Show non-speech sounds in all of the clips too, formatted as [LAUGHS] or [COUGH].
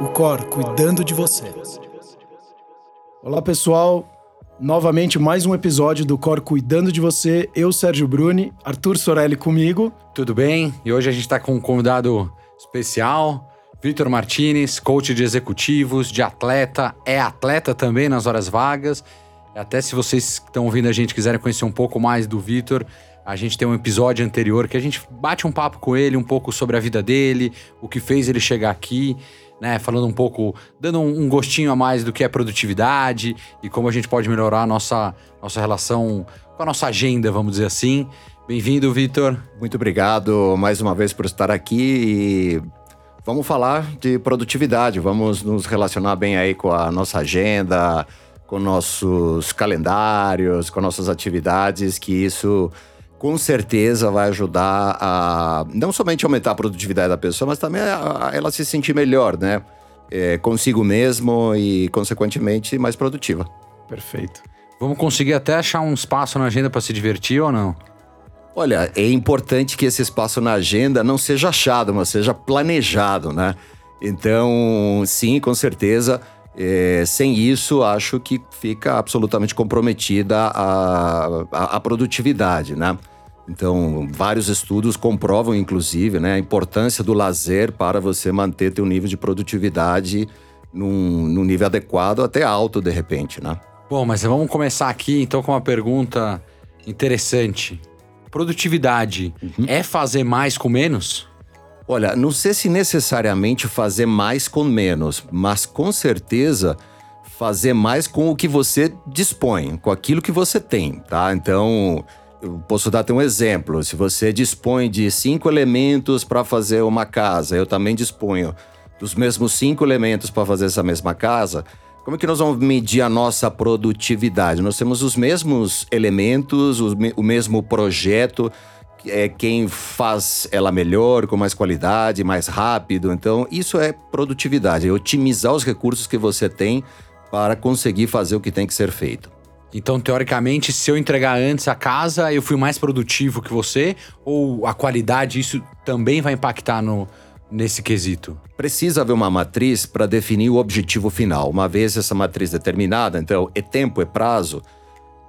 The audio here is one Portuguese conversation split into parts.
o Cor cuidando de você. Olá, pessoal. Novamente, mais um episódio do Cor Cuidando de Você. Eu, Sérgio Bruni, Arthur Sorelli comigo. Tudo bem? E hoje a gente está com um convidado especial, Vitor Martinez, coach de executivos, de atleta, é atleta também nas horas vagas. Até se vocês que estão ouvindo a gente quiserem conhecer um pouco mais do Vitor, a gente tem um episódio anterior que a gente bate um papo com ele, um pouco sobre a vida dele, o que fez ele chegar aqui, né? Falando um pouco, dando um gostinho a mais do que é produtividade e como a gente pode melhorar a nossa, nossa relação com a nossa agenda, vamos dizer assim. Bem-vindo, Vitor. Muito obrigado mais uma vez por estar aqui e vamos falar de produtividade, vamos nos relacionar bem aí com a nossa agenda, com nossos calendários, com nossas atividades, que isso com certeza vai ajudar a não somente aumentar a produtividade da pessoa, mas também a, a ela se sentir melhor, né? É, consigo mesmo e, consequentemente, mais produtiva. Perfeito. Vamos conseguir até achar um espaço na agenda para se divertir ou não? Olha, é importante que esse espaço na agenda não seja achado, mas seja planejado, né? Então, sim, com certeza. É, sem isso, acho que fica absolutamente comprometida a, a, a produtividade, né? Então, vários estudos comprovam, inclusive, né, a importância do lazer para você manter teu nível de produtividade num, num nível adequado, até alto, de repente, né? Bom, mas vamos começar aqui, então, com uma pergunta interessante. Produtividade uhum. é fazer mais com menos? Olha, não sei se necessariamente fazer mais com menos, mas com certeza fazer mais com o que você dispõe, com aquilo que você tem, tá? Então, eu posso dar até um exemplo. Se você dispõe de cinco elementos para fazer uma casa, eu também disponho dos mesmos cinco elementos para fazer essa mesma casa. Como é que nós vamos medir a nossa produtividade? Nós temos os mesmos elementos, o mesmo projeto, é quem faz ela melhor, com mais qualidade, mais rápido. Então, isso é produtividade, é otimizar os recursos que você tem para conseguir fazer o que tem que ser feito. Então, teoricamente, se eu entregar antes a casa, eu fui mais produtivo que você? Ou a qualidade, isso também vai impactar no, nesse quesito? Precisa haver uma matriz para definir o objetivo final. Uma vez essa matriz determinada, então, é tempo, é prazo,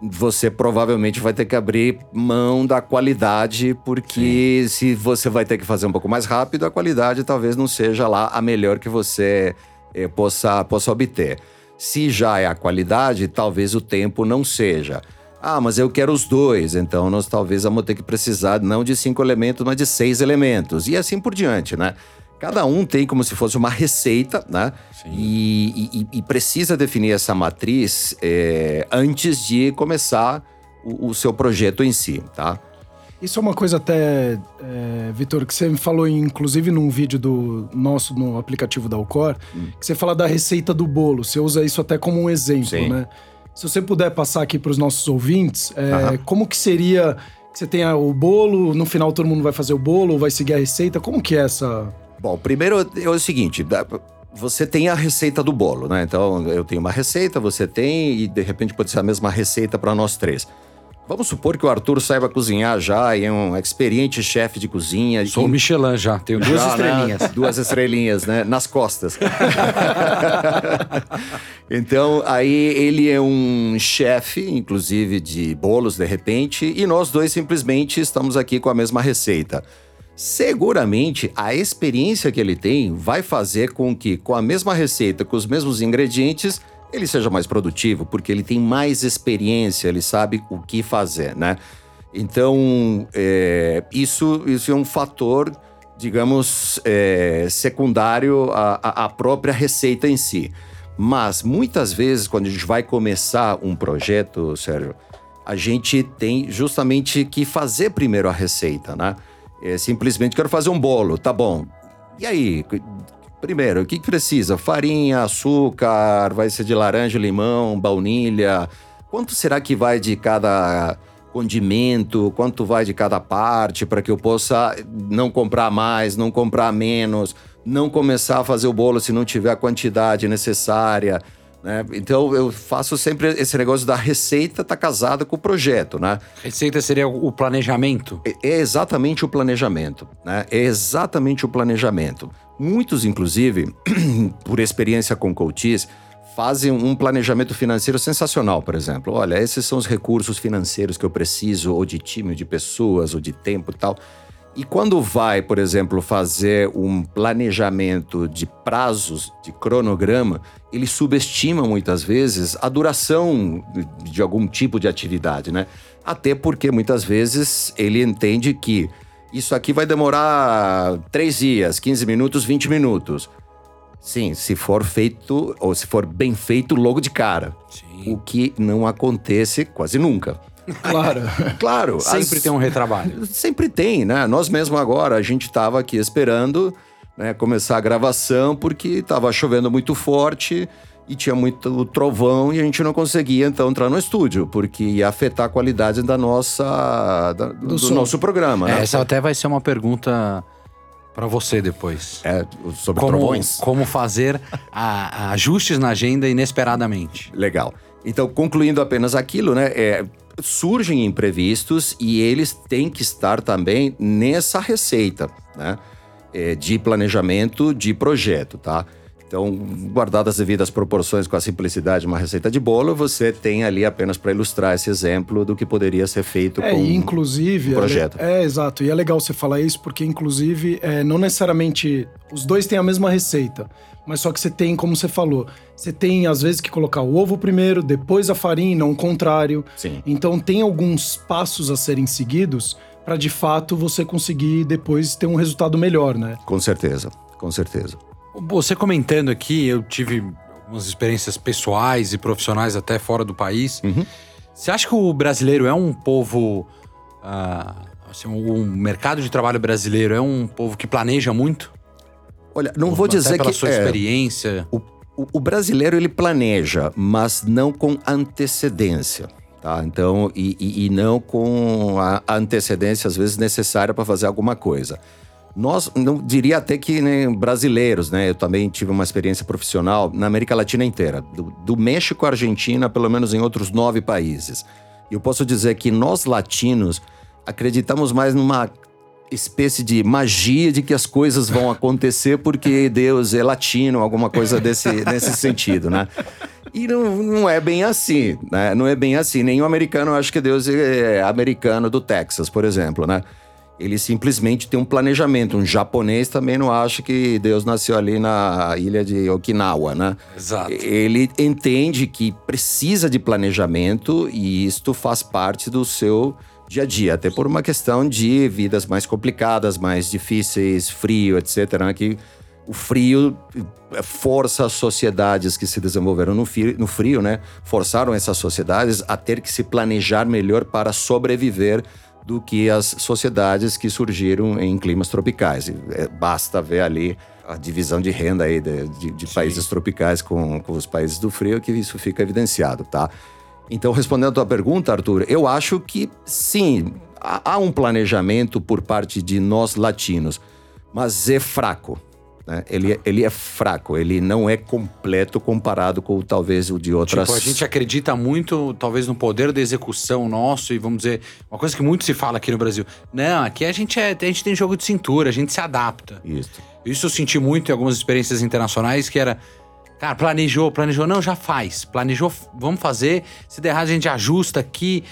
você provavelmente vai ter que abrir mão da qualidade, porque Sim. se você vai ter que fazer um pouco mais rápido, a qualidade talvez não seja lá a melhor que você eh, possa, possa obter. Se já é a qualidade, talvez o tempo não seja. Ah, mas eu quero os dois, então nós talvez vamos ter que precisar não de cinco elementos, mas de seis elementos. E assim por diante, né? Cada um tem como se fosse uma receita, né? E, e, e, precisa definir essa matriz é, antes de começar o, o seu projeto em si, tá? Isso é uma coisa até, é, Vitor, que você me falou, inclusive num vídeo do nosso no aplicativo da Alcor, hum. que você fala da receita do bolo. Você usa isso até como um exemplo, Sim. né? Se você puder passar aqui para os nossos ouvintes, é, como que seria que você tenha o bolo, no final todo mundo vai fazer o bolo, ou vai seguir a receita? Como que é essa? Bom, primeiro é o seguinte, você tem a receita do bolo, né? Então eu tenho uma receita, você tem, e de repente pode ser a mesma receita para nós três. Vamos supor que o Arthur saiba cozinhar já e é um experiente chefe de cozinha. Sou o Michelin já, tenho duas já, né? estrelinhas. Né? [LAUGHS] Duas estrelinhas, né? Nas costas. [LAUGHS] então, aí ele é um chefe, inclusive de bolos, de repente, e nós dois simplesmente estamos aqui com a mesma receita. Seguramente a experiência que ele tem vai fazer com que, com a mesma receita, com os mesmos ingredientes, ele seja mais produtivo, porque ele tem mais experiência, ele sabe o que fazer, né? Então, é, isso, isso é um fator, digamos, é, secundário à, à própria receita em si. Mas, muitas vezes, quando a gente vai começar um projeto, Sérgio, a gente tem justamente que fazer primeiro a receita, né? É, simplesmente quero fazer um bolo, tá bom. E aí, Primeiro, o que, que precisa? Farinha, açúcar, vai ser de laranja, limão, baunilha. Quanto será que vai de cada condimento? Quanto vai de cada parte para que eu possa não comprar mais, não comprar menos, não começar a fazer o bolo se não tiver a quantidade necessária? Né? Então eu faço sempre esse negócio da receita tá casada com o projeto, né? Receita seria o planejamento? É, é exatamente o planejamento, né? É exatamente o planejamento. Muitos, inclusive, [CLEARS THROAT] por experiência com coaches, fazem um planejamento financeiro sensacional, por exemplo. Olha, esses são os recursos financeiros que eu preciso, ou de time, ou de pessoas, ou de tempo e tal. E quando vai, por exemplo, fazer um planejamento de prazos, de cronograma, ele subestima muitas vezes a duração de algum tipo de atividade, né? Até porque muitas vezes ele entende que isso aqui vai demorar três dias, 15 minutos, 20 minutos. Sim, se for feito, ou se for bem feito logo de cara. Sim. O que não acontece quase nunca. Claro. [LAUGHS] claro. Sempre as... tem um retrabalho. Sempre tem, né? Nós mesmo agora, a gente estava aqui esperando né, começar a gravação porque estava chovendo muito forte e tinha muito trovão e a gente não conseguia então entrar no estúdio, porque ia afetar a qualidade da nossa da, do, do nosso programa. Né? É, essa até vai ser uma pergunta para você depois. É, sobre como, trovões. Como fazer a, a ajustes na agenda inesperadamente. Legal. Então, concluindo apenas aquilo, né? É, surgem imprevistos e eles têm que estar também nessa receita, né? É, de planejamento de projeto, tá? Então, guardadas as devidas proporções com a simplicidade de uma receita de bolo, você tem ali apenas para ilustrar esse exemplo do que poderia ser feito é, com inclusive, um projeto. É, é, exato. E é legal você falar isso porque, inclusive, é, não necessariamente os dois têm a mesma receita. Mas só que você tem, como você falou, você tem às vezes que colocar o ovo primeiro, depois a farinha, não o contrário. Sim. Então tem alguns passos a serem seguidos para de fato você conseguir depois ter um resultado melhor, né? Com certeza, com certeza. Você comentando aqui, eu tive algumas experiências pessoais e profissionais até fora do país. Uhum. Você acha que o brasileiro é um povo. Uh, assim, o mercado de trabalho brasileiro é um povo que planeja muito? Olha, não vou dizer pela que. sua é, experiência. O, o, o, brasileiro ele planeja, mas não com antecedência. Tá? Então, e, e, e não com a antecedência, às vezes, necessária para fazer alguma coisa. Nós, não diria até que né, brasileiros, né? Eu também tive uma experiência profissional na América Latina inteira, do, do México à Argentina, pelo menos em outros nove países. E eu posso dizer que nós latinos acreditamos mais numa espécie de magia de que as coisas vão acontecer porque [LAUGHS] Deus é latino, alguma coisa desse, nesse sentido, né? E não, não é bem assim, né? Não é bem assim. Nenhum americano acha que Deus é americano do Texas, por exemplo, né? Ele simplesmente tem um planejamento. Um japonês também não acha que Deus nasceu ali na ilha de Okinawa, né? Exato. Ele entende que precisa de planejamento e isto faz parte do seu dia a dia, até por uma questão de vidas mais complicadas, mais difíceis, frio, etc. Né? Que o frio força as sociedades que se desenvolveram no frio, no frio, né? Forçaram essas sociedades a ter que se planejar melhor para sobreviver do que as sociedades que surgiram em climas tropicais. É, basta ver ali a divisão de renda aí de, de, de países tropicais com, com os países do frio que isso fica evidenciado, tá? Então, respondendo a tua pergunta, Arthur, eu acho que sim, há um planejamento por parte de nós latinos, mas é fraco. Né? Ele, ele é fraco, ele não é completo comparado com talvez o de outras. Tipo, a gente acredita muito, talvez, no poder da execução nosso, e vamos dizer, uma coisa que muito se fala aqui no Brasil. Não, aqui a gente, é, a gente tem jogo de cintura, a gente se adapta. Isso. Isso eu senti muito em algumas experiências internacionais, que era. Cara, planejou, planejou, não, já faz. Planejou, vamos fazer. Se der errado, a gente ajusta aqui.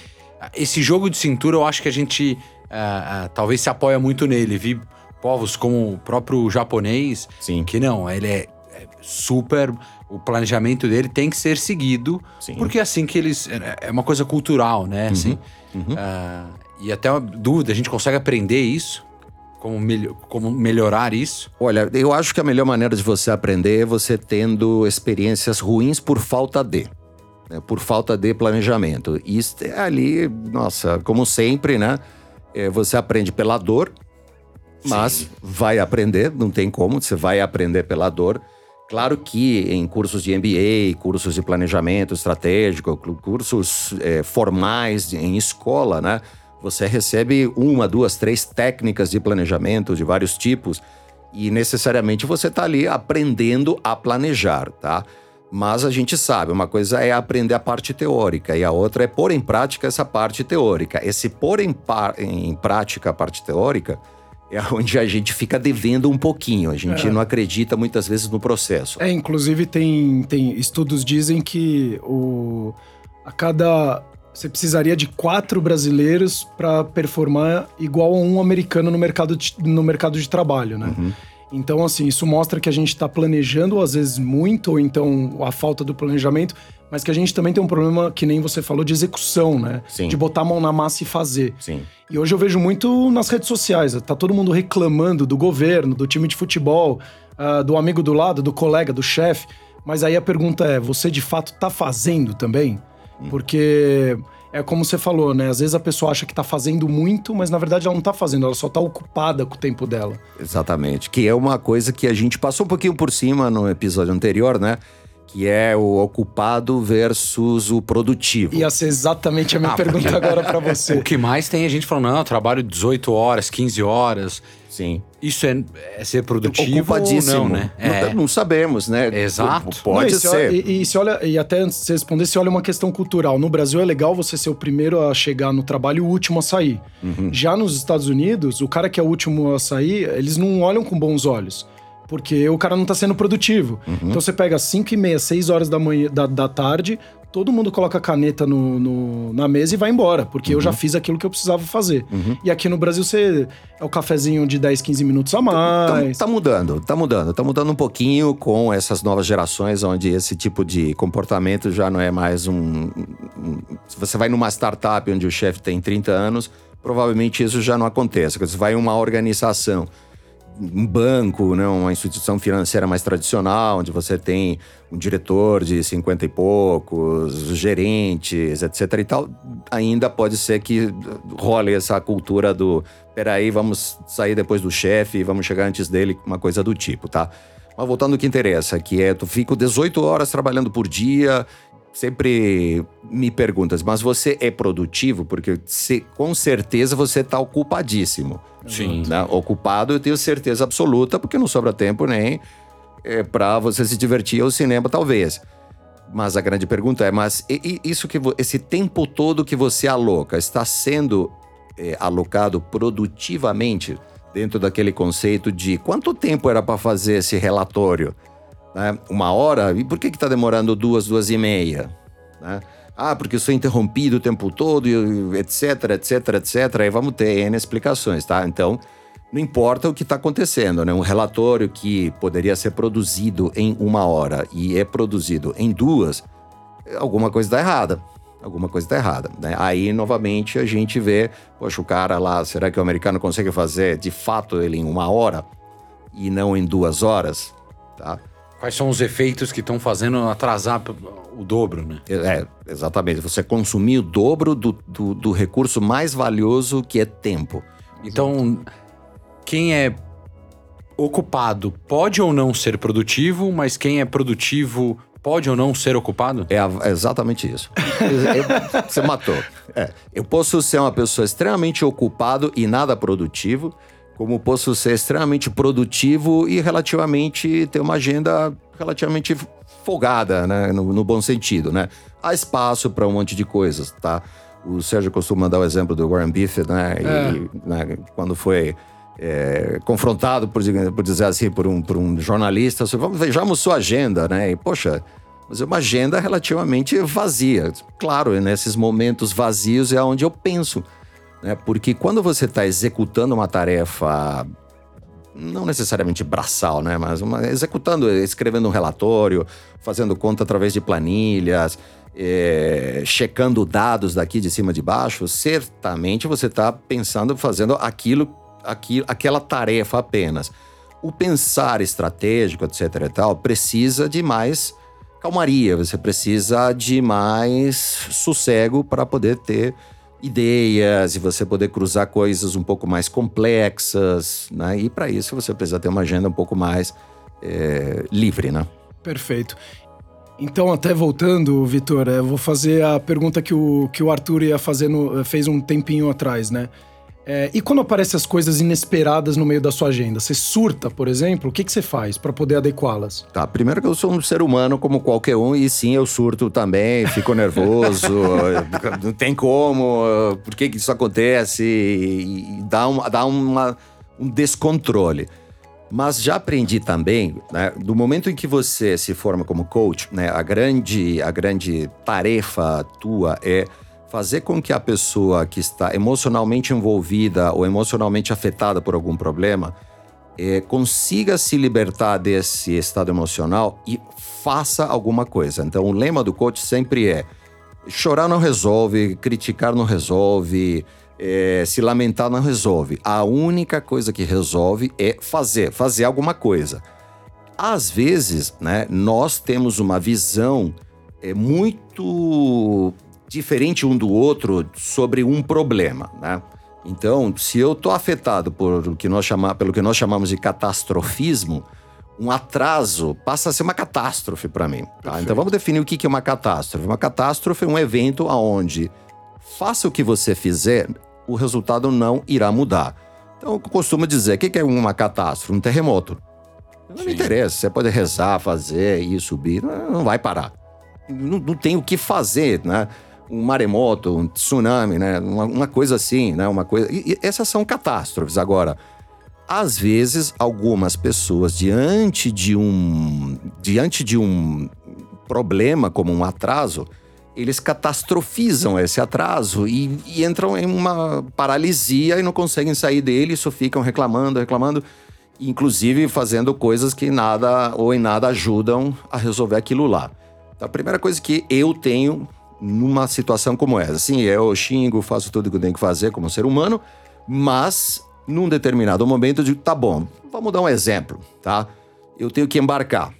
Esse jogo de cintura, eu acho que a gente uh, uh, talvez se apoia muito nele. Vi povos como o próprio japonês, Sim. que não, ele é, é super. O planejamento dele tem que ser seguido, Sim. porque é assim que eles. É, é uma coisa cultural, né? Uhum. Assim, uhum. Uh, e até uma dúvida, a gente consegue aprender isso? Como, como melhorar isso? Olha, eu acho que a melhor maneira de você aprender é você tendo experiências ruins por falta de. Né? Por falta de planejamento. Isso é ali, nossa, como sempre, né? Você aprende pela dor, mas Sim. vai aprender, não tem como, você vai aprender pela dor. Claro que em cursos de MBA, cursos de planejamento estratégico, cursos é, formais em escola, né? Você recebe uma, duas, três técnicas de planejamento de vários tipos e necessariamente você está ali aprendendo a planejar, tá? Mas a gente sabe, uma coisa é aprender a parte teórica e a outra é pôr em prática essa parte teórica. Esse pôr em, em prática a parte teórica é onde a gente fica devendo um pouquinho. A gente É. não acredita muitas vezes no processo. É, inclusive tem, tem estudos dizem que o, a cada você precisaria de quatro brasileiros para performar igual a um americano no mercado de, no mercado de trabalho, né? Uhum. Então, assim, isso mostra que a gente está planejando, às vezes, muito, ou então a falta do planejamento, mas que a gente também tem um problema, que nem você falou, de execução, né? Sim. De botar a mão na massa e fazer. Sim. E hoje eu vejo muito nas redes sociais. Tá todo mundo reclamando do governo, do time de futebol, ah, do amigo do lado, do colega, do chefe. Mas aí a pergunta é: você de fato tá fazendo também? Porque é como você falou, né? Às vezes a pessoa acha que tá fazendo muito, mas na verdade ela não tá fazendo, ela só tá ocupada com o tempo dela. Exatamente. Que é uma coisa que a gente passou um pouquinho por cima no episódio anterior, né? Que é o ocupado versus o produtivo. Ia ser exatamente a minha Ah, pergunta agora pra você. [LAUGHS] O que mais tem a gente falando, não, eu trabalho 18 horas, 15 horas. Sim. Isso é, é ser produtivo ou não, né? É. Não, não sabemos, né? Exato. Pode Não, e se ser. olha- e, e se olha, e até antes de você responder, se olha uma questão cultural. No Brasil é legal você ser o primeiro a chegar no trabalho e o último a sair. Uhum. Já nos Estados Unidos, o cara que é o último a sair, eles não olham com bons olhos. Porque o cara não tá sendo produtivo. Uhum. Então você pega 5 e meia, 6 horas da manhã, da, da tarde, todo mundo coloca a caneta no, no- na mesa e vai embora. Porque Uhum. eu já fiz aquilo que eu precisava fazer. E aqui no Brasil você é o cafezinho de 10, 15 minutos a Tá, mais. tá mudando, tá mudando. Tá mudando um pouquinho com essas novas gerações, onde esse tipo de comportamento já não é mais um. um- se você vai numa startup onde o chefe tem 30 anos, provavelmente isso já não acontece. Você vai em uma organização, um banco, né, uma instituição financeira mais tradicional, onde você tem um diretor de 50 e poucos, gerentes, etc e tal, ainda pode ser que role essa cultura do peraí, vamos sair depois do chefe, vamos chegar antes dele, uma coisa do tipo, tá? Mas voltando ao que interessa, que é, tu fico 18 horas trabalhando por dia, sempre me perguntas, mas você é produtivo? Porque se- com certeza você está ocupadíssimo. Sim. né? Ocupado, eu tenho certeza absoluta, porque não sobra tempo nem é, para você se divertir ao cinema, talvez. Mas a grande pergunta é, mas e- e isso que esse tempo todo que você aloca está sendo é, alocado produtivamente dentro daquele conceito de quanto tempo era para fazer esse relatório? Né? Uma hora? E por que está demorando duas, duas e meia? né? Ah, porque eu sou interrompido o tempo todo, etc, etc, etc. Aí vamos ter N explicações, tá? Então, não importa o que está acontecendo, né? Um relatório que poderia ser produzido em uma hora e é produzido em duas, alguma coisa está errada. Alguma coisa está errada. Né? Aí, novamente, a gente vê, poxa, o cara lá, será que o americano consegue fazer de fato ele em uma hora e não em duas horas? Tá? Quais são os efeitos que estão fazendo atrasar o dobro, né? É, exatamente. Você consumir o dobro do, do, do recurso mais valioso que é tempo. Então, quem é ocupado pode ou não ser produtivo, mas quem é produtivo pode ou não ser ocupado? É é exatamente isso. [LAUGHS] Eu- você matou. É, eu posso ser uma pessoa extremamente ocupado e nada produtivo, como posso ser extremamente produtivo e relativamente ter uma agenda relativamente folgada, né? No, no bom sentido, né? Há espaço para um monte de coisas, tá? O Sérgio costuma dar o exemplo do Warren Buffett, né? E, né, quando foi é, confrontado, por, por dizer assim, por um, por um jornalista, sobre, vamos, vejamos sua agenda, né? E, poxa, mas é uma agenda relativamente vazia. Claro, nesses momentos vazios é onde eu penso, né? Porque quando você está executando uma tarefa, não necessariamente braçal, né? Mas uma- executando, escrevendo um relatório, fazendo conta através de planilhas, é, checando dados daqui de cima de baixo, certamente você está pensando, fazendo aquilo, aquilo, aquela tarefa apenas. O pensar estratégico, etc. e tal, precisa de mais calmaria, você precisa de mais sossego para poder ter ideias e você poder cruzar coisas um pouco mais complexas, né? E para isso você precisa ter uma agenda um pouco mais é, livre, né? Perfeito. Então, até voltando, Vitor, eu vou fazer a pergunta que o, que o Arthur ia fazer no- fez um tempinho atrás, né? É, e quando aparecem as coisas inesperadas no meio da sua agenda? Você surta, por exemplo? O que, que você faz para poder adequá-las? Tá, primeiro que eu sou um ser humano como qualquer um e sim, eu surto também, fico nervoso, [LAUGHS] não tem como, por que que isso acontece e, e dá, uma, dá uma, um descontrole. Mas já aprendi também, né, do momento em que você se forma como coach, né, a grande, a grande tarefa tua é fazer com que a pessoa que está emocionalmente envolvida ou emocionalmente afetada por algum problema é, consiga se libertar desse estado emocional e faça alguma coisa. Então, o lema do coach sempre é: chorar não resolve, criticar não resolve, é, se lamentar não resolve. A única coisa que resolve é fazer, fazer alguma coisa. Às vezes, né, nós temos uma visão é, muito diferente um do outro sobre um problema, né? Então, se eu estou afetado por que nós chama, pelo que nós chamamos de catastrofismo, um atraso passa a ser uma catástrofe para mim. Tá? Então vamos definir o que é uma catástrofe. Uma catástrofe é um evento onde faça o que você fizer, o resultado não irá mudar. Então eu costumo dizer, o que é uma catástrofe? Um terremoto. Não Sim. me interessa, você pode rezar, fazer, ir, subir, não vai parar. Não, não tem o que fazer, né? Um maremoto, um tsunami, né? Uma, uma coisa assim, né? Uma coisa. E, e essas são catástrofes. Agora, às vezes, algumas pessoas, diante de um, diante de um problema como um atraso, eles catastrofizam esse atraso e, e, entram em uma paralisia e não conseguem sair dele, só ficam reclamando, reclamando, inclusive fazendo coisas que nada ou em nada ajudam a resolver aquilo lá. Então, a primeira coisa que eu tenho numa situação como essa. Sim, eu xingo, faço tudo que eu tenho que fazer como ser humano, mas num determinado momento eu digo, tá bom, vamos dar um exemplo, tá? Eu tenho que embarcar.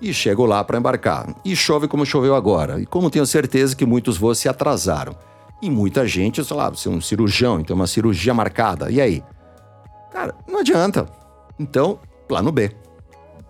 E chego lá para embarcar. E chove como choveu agora. E como tenho certeza que muitos voos se atrasaram. E muita gente, sei lá, você é um cirurgião, então uma cirurgia marcada. E aí? Cara, não adianta. Então, plano B.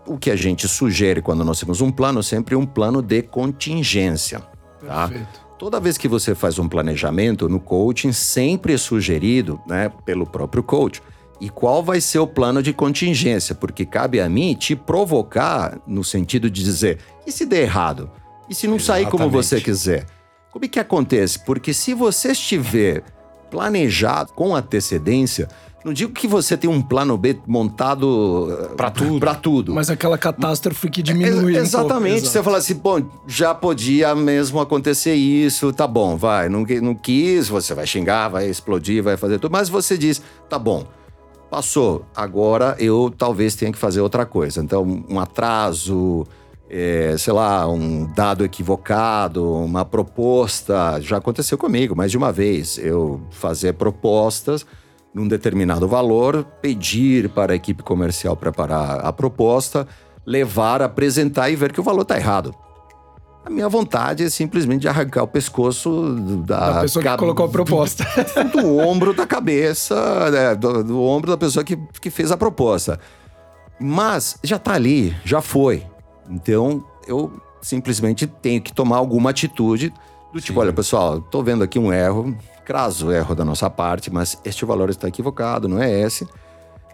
O que a gente sugere quando nós temos um plano, sempre um plano de contingência. Tá? Toda vez que você faz um planejamento no coaching, sempre é sugerido né, pelo próprio coach. E qual vai ser o plano de contingência? Porque cabe a mim te provocar no sentido de dizer: e se der errado? E se não Exatamente. sair como você quiser? Como é que acontece? Porque se você estiver planejado com antecedência, não digo que você tem um plano B montado eh, para tudo. Pra tudo. Mas aquela catástrofe que diminui. É, exatamente. Um você fala assim, bom, já podia mesmo acontecer isso, tá bom, vai. Não, não quis, você vai xingar, vai explodir, vai fazer tudo. Mas você diz, tá bom, passou. Agora eu talvez tenha que fazer outra coisa. Então, um atraso. É, sei lá, um dado equivocado, uma proposta. Já aconteceu comigo mais de uma vez. Eu fazer propostas num determinado valor, pedir para a equipe comercial preparar a proposta, levar, apresentar e ver que o valor está errado. A minha vontade é simplesmente arrancar o pescoço da, da pessoa que colocou a proposta. Do, [LAUGHS] do ombro da cabeça, né, do, do, ombro da pessoa que, que fez a proposta. Mas já está ali, já foi. Então eu simplesmente tenho que tomar alguma atitude do tipo: Sim. olha, pessoal, estou vendo aqui um erro, crasso erro da nossa parte, mas este valor está equivocado, não é esse.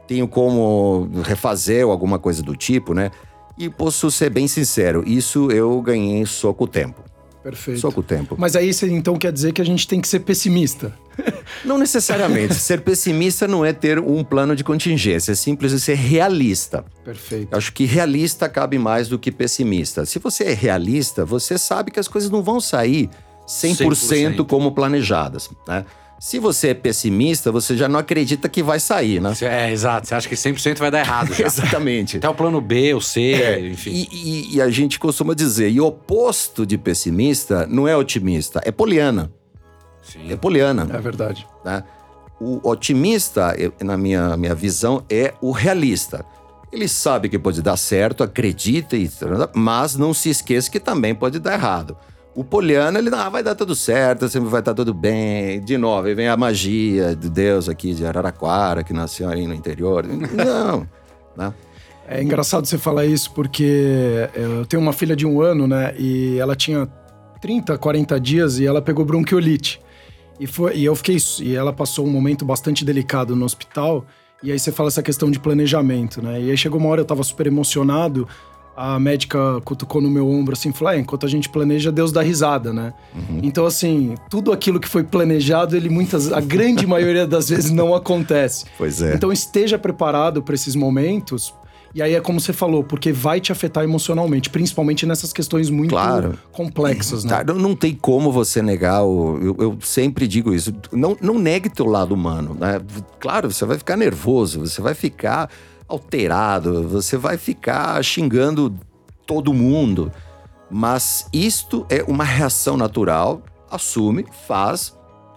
Tenho como refazer ou alguma coisa do tipo, né? E posso ser bem sincero, isso eu ganhei só com o tempo. Perfeito. Só com o tempo. Mas aí você então quer dizer que a gente tem que ser pessimista? [LAUGHS] Não necessariamente. ser pessimista não é ter um plano de contingência, é simplesmente ser realista. Perfeito. Acho que realista cabe mais do que pessimista. Se você é realista, você sabe que as coisas não vão sair 100%, 100%. como planejadas, né? Se você é pessimista, você já não acredita que vai sair, né? É, exato. Você acha que 100% vai dar errado [LAUGHS] já. Exatamente. Até o plano B, o C, é, enfim. E, e, e, a gente costuma dizer, e o oposto de pessimista não é otimista, é poliana. Sim. É poliana. É verdade. Né? O otimista, na minha, minha visão, é o realista. Ele sabe que pode dar certo, acredita, mas não se esqueça que também pode dar errado. O Poliano, ele, ah, vai dar tudo certo, sempre vai estar tudo bem. De novo, aí vem a magia de Deus aqui de Araraquara, que nasceu aí no interior. [LAUGHS] Não, né? É engraçado você falar isso, porque eu tenho uma filha de um ano, né? E ela tinha 30, 40 dias e ela pegou bronquiolite. E, foi, e eu fiquei. E ela passou um momento bastante delicado no hospital. E aí você fala essa questão de planejamento, né? E aí chegou uma hora eu tava super emocionado a médica cutucou no meu ombro assim, falou: ah, enquanto a gente planeja, Deus dá risada, né? Uhum. Então, assim, tudo aquilo que foi planejado, ele muitas, a grande maioria das vezes não acontece. Pois é. Então, esteja preparado para esses momentos. E aí é como você falou, porque vai te afetar emocionalmente, principalmente nessas questões muito claro. complexas, né? Tá, não tem como você negar, o, eu, eu, sempre digo isso, não, não negue teu lado humano, né? Claro, você vai ficar nervoso, você vai ficar alterado, você vai ficar xingando todo mundo. Mas isto é uma reação natural, assume, faz,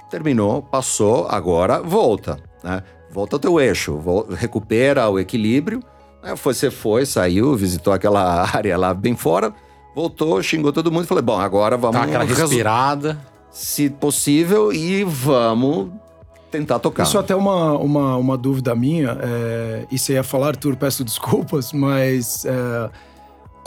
terminou, passou, agora volta, né? Volta ao teu eixo, recupera o equilíbrio. Né? Você foi, saiu, visitou aquela [LAUGHS] área lá bem fora, voltou, xingou todo mundo e falei: bom, agora vamos. Tá aquela respirada. Se possível, e vamos tentar tocar. Isso é até uma, uma, uma dúvida minha, é, e você ia falar, Arthur, peço desculpas, mas é,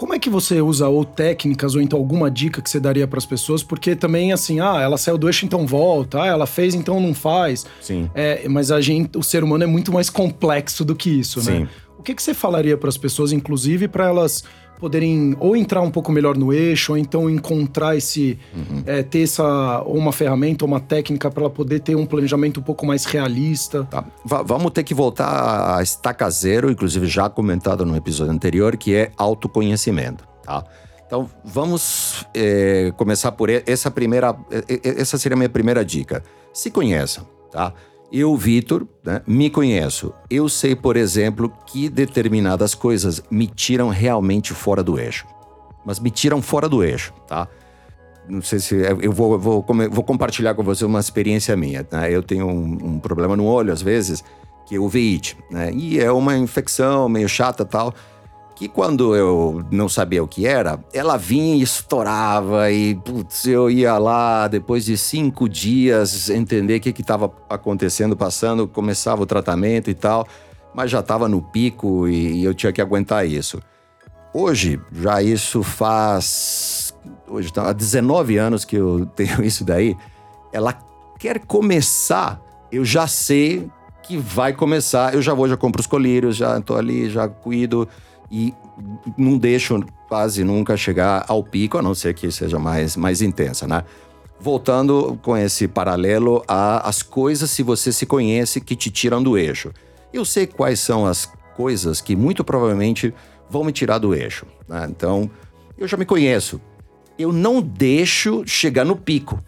como é que você usa ou técnicas ou então alguma dica que você daria para as pessoas? Porque também assim, ah, ela saiu do eixo, então volta, ah, ela fez, então não faz. Sim. É, mas a gente, o ser humano é muito mais complexo do que isso, né? Sim. O que, que você falaria para as pessoas, inclusive, para elas poderem ou entrar um pouco melhor no eixo, ou então encontrar esse. Uhum. É, ter essa. ou uma ferramenta, ou uma técnica para ela poder ter um planejamento um pouco mais realista. Tá. vamos ter que voltar a estaca zero, inclusive já comentado no episódio anterior, que é autoconhecimento. Tá? Então vamos é, começar por essa primeira. Essa seria a minha primeira dica. Se conheça, tá? Eu, Vitor, né, me conheço. Eu sei, por exemplo, que determinadas coisas me tiram realmente fora do eixo. Mas me tiram fora do eixo, tá? Não sei se. Eu vou, vou, vou compartilhar com você uma experiência minha. Né? Eu tenho um, um, problema no olho, às vezes, que é o veite, né? E é uma infecção meio chata tal que quando eu não sabia o que era, ela vinha e estourava e putz, eu ia lá depois de cinco dias entender o que estava acontecendo, passando, começava o tratamento e tal, mas já estava no pico e, e eu tinha que aguentar isso. Hoje, já isso faz. Hoje tá, há 19 anos que eu [LAUGHS] tenho isso daí. Ela quer começar, eu já sei que vai começar. Eu já vou, já compro os colírios, já estou ali, já cuido e não deixo quase nunca chegar ao pico, a não ser que seja mais, mais intensa, né? Voltando com esse paralelo às coisas, se você se conhece, que te tiram do eixo. Eu sei quais são as coisas que muito provavelmente vão me tirar do eixo. Né? Então, eu já me conheço. Eu não deixo chegar no pico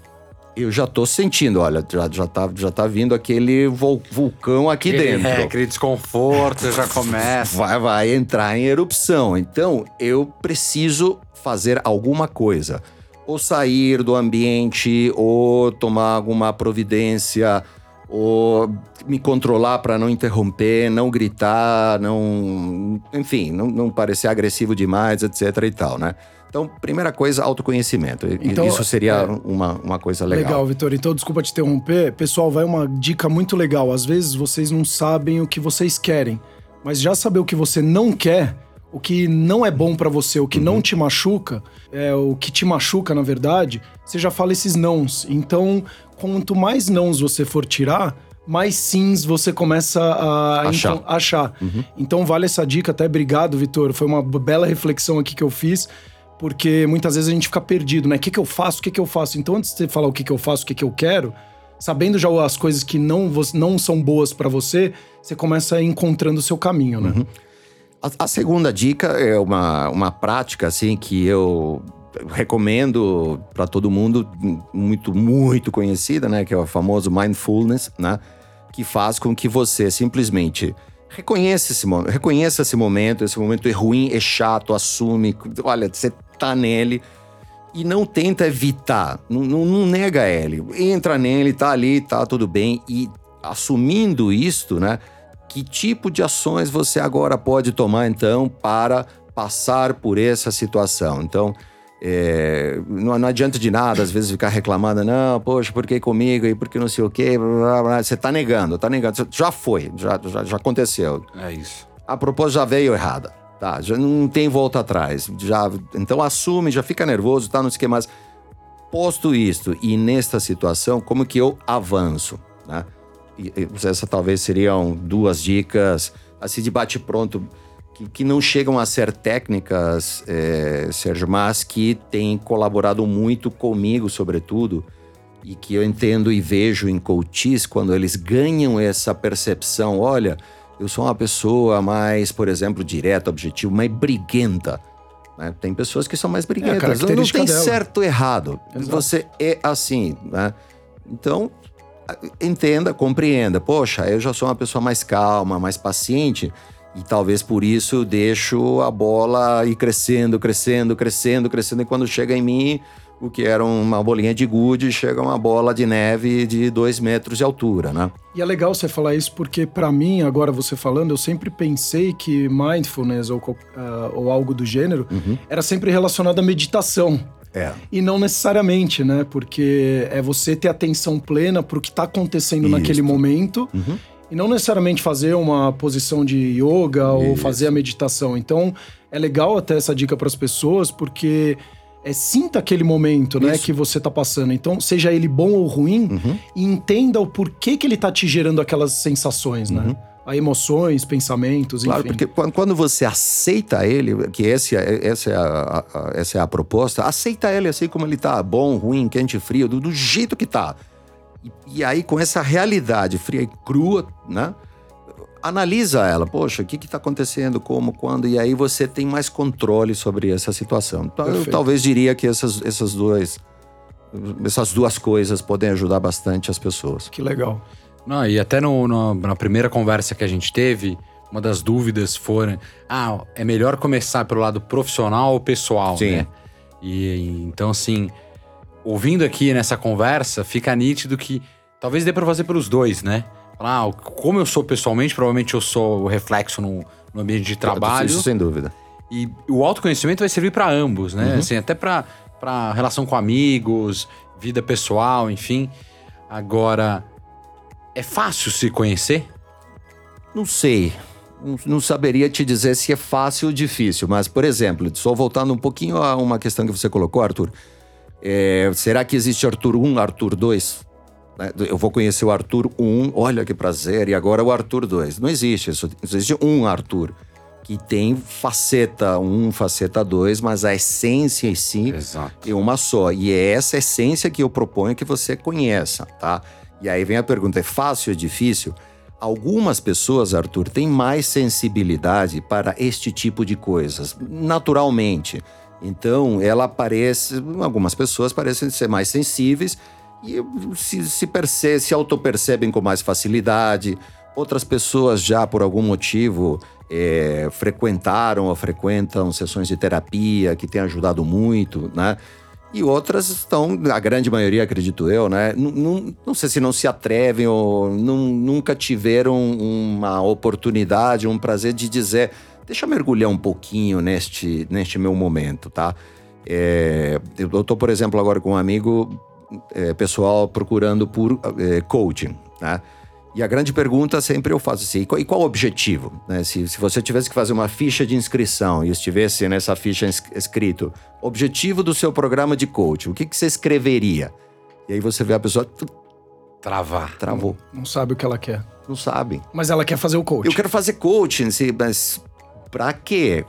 eu já tô sentindo, olha, já, já, tá, já tá vindo aquele vulcão aqui dentro. É, aquele desconforto já começa. Vai, vai entrar em erupção. Então, eu preciso fazer alguma coisa. Ou sair do ambiente, ou tomar alguma providência, ou me controlar para não interromper, não gritar, não. Enfim, não, não parecer agressivo demais, etc e tal, né? Então, primeira coisa, autoconhecimento. Então, Isso seria é, uma, uma coisa legal. Legal, Vitor. Então, desculpa te interromper. Pessoal, vai uma dica muito legal. Às vezes vocês não sabem o que vocês querem, mas já saber o que você não quer, o que não é bom para você, o que uhum. não te machuca, é, o que te machuca, na verdade, você já fala esses nãos. Então, quanto mais nãos você for tirar, mais sims você começa a achar. Então, achar. Uhum. então vale essa dica, até obrigado, Vitor. Foi uma bela reflexão aqui que eu fiz porque muitas vezes a gente fica perdido, né? O que, que eu faço? O que, que eu faço? Então, antes de você falar o que, que eu faço, o que, que eu quero, sabendo já as coisas que não, não são boas para você, você começa encontrando o seu caminho, né? Uhum. A, a, segunda dica é uma, uma prática, assim, que eu recomendo para todo mundo, muito, muito conhecida, né? Que é o famoso mindfulness, né? Que faz com que você simplesmente reconheça esse, reconheça esse momento, esse momento é ruim, é chato, assume, olha, você tá nele e não tenta evitar, não, não, não, nega ele. Entra nele, tá ali, tá tudo bem. E assumindo isto, né? Que tipo de ações você agora pode tomar, então, para passar por essa situação? Então, é, não, não, adianta de nada, às vezes, ficar reclamando, não, poxa, por que comigo e por que não sei o quê? Blá, blá. Você tá negando, tá negando. Já foi, já, já, já aconteceu. É isso. A propósito já veio errada. Tá, já não tem volta atrás. Já, então assume, já fica nervoso, tá? Não sei o que mais. Posto isto, e nesta situação, como que eu avanço? Né? E, essa talvez seriam duas dicas, assim, de bate-pronto. que, que não chegam a ser técnicas, é, Sérgio, mas que têm colaborado muito comigo, sobretudo, e que eu entendo e vejo em coaches quando eles ganham essa percepção, olha, eu sou uma pessoa mais, por exemplo, direta, objetiva, mais briguenta. Né? Tem pessoas que são mais briguentas. É não tem dela. certo ou errado. Exato. Você é assim. Né? Então, entenda, compreenda. Poxa, eu já sou uma pessoa mais calma, mais paciente. E talvez por isso deixo a bola ir crescendo, crescendo, crescendo, crescendo. E quando chega em mim, o que era uma bolinha de gude, chega uma bola de neve de dois metros de altura, né? E é legal você falar isso porque, para mim, agora você falando, eu sempre pensei que mindfulness ou, uh, ou algo do gênero uhum. era sempre relacionado à meditação. É. E não necessariamente, né? Porque é você ter atenção plena pro que está acontecendo Isso. naquele momento. Uhum. E não necessariamente fazer uma posição de yoga Isso. ou fazer a meditação. Então, é legal até essa dica para as pessoas, porque é, sinta aquele momento, né, que você tá passando. Então, seja ele bom ou ruim, uhum. e entenda o porquê que ele tá te gerando aquelas sensações, né? uhum. né? A emoções, pensamentos, claro, enfim. Claro, porque quando você aceita ele, que esse, é, essa, é a, a, essa é a proposta, aceita ele assim como ele tá, bom, ruim, quente, frio, do, do jeito que tá. E, e, aí, com essa realidade fria e crua, né? Analisa ela, poxa, o que está acontecendo, como, quando, e aí você tem mais controle sobre essa situação. Então, eu talvez diria que essas, essas duas essas duas coisas podem ajudar bastante as pessoas. Que legal. Não, e até no, no, na primeira conversa que a gente teve, uma das dúvidas foram: ah, é melhor começar pelo lado profissional ou pessoal, Sim. né? E então, assim, ouvindo aqui nessa conversa, fica nítido que talvez dê para fazer pelos dois, né? Ah, como eu sou pessoalmente, provavelmente eu sou o reflexo no, no ambiente de trabalho. Isso sem dúvida. E o autoconhecimento vai servir para ambos, né? Uhum. Assim, até para relação com amigos, vida pessoal, enfim. Agora, é fácil se conhecer? Não sei. Não saberia te dizer se é fácil ou difícil, mas, por exemplo, só voltando um pouquinho a uma questão que você colocou, Arthur. É, será que existe Arthur 1, Arthur 2? Né, eu vou conhecer o Arthur 1, olha que prazer, e agora o Arthur 2. Não existe isso. Existe um Arthur que tem faceta 1, faceta 2, mas a essência em si Exato. é uma só. E é essa essência que eu proponho que você conheça, tá? E aí vem a pergunta: é fácil ou difícil? Algumas pessoas, Arthur, têm mais sensibilidade para este tipo de coisas, naturalmente. Então, ela parece, algumas pessoas parecem ser mais sensíveis e se, se, se autopercebem com mais facilidade. Outras pessoas já, por algum motivo, é, frequentaram ou frequentam sessões de terapia que têm ajudado muito, né? E outras estão, a grande maioria, acredito eu, né? Não, sei se não se atrevem ou nunca tiveram uma oportunidade, um prazer de dizer: deixa eu mergulhar um pouquinho neste, neste meu momento, tá? É, eu estou, por exemplo, agora com um amigo é, pessoal procurando por é, coaching, né? E a grande pergunta sempre eu faço assim: e qual, o objetivo? Né? Se, se você tivesse que fazer uma ficha de inscrição e estivesse nessa ficha escrito objetivo do seu programa de coaching, o que, que você escreveria? E aí você vê a pessoa. Travar. Travou. Não, não sabe o que ela quer. Não sabe. Mas ela quer fazer o coaching. Eu quero fazer coaching, mas pra quê?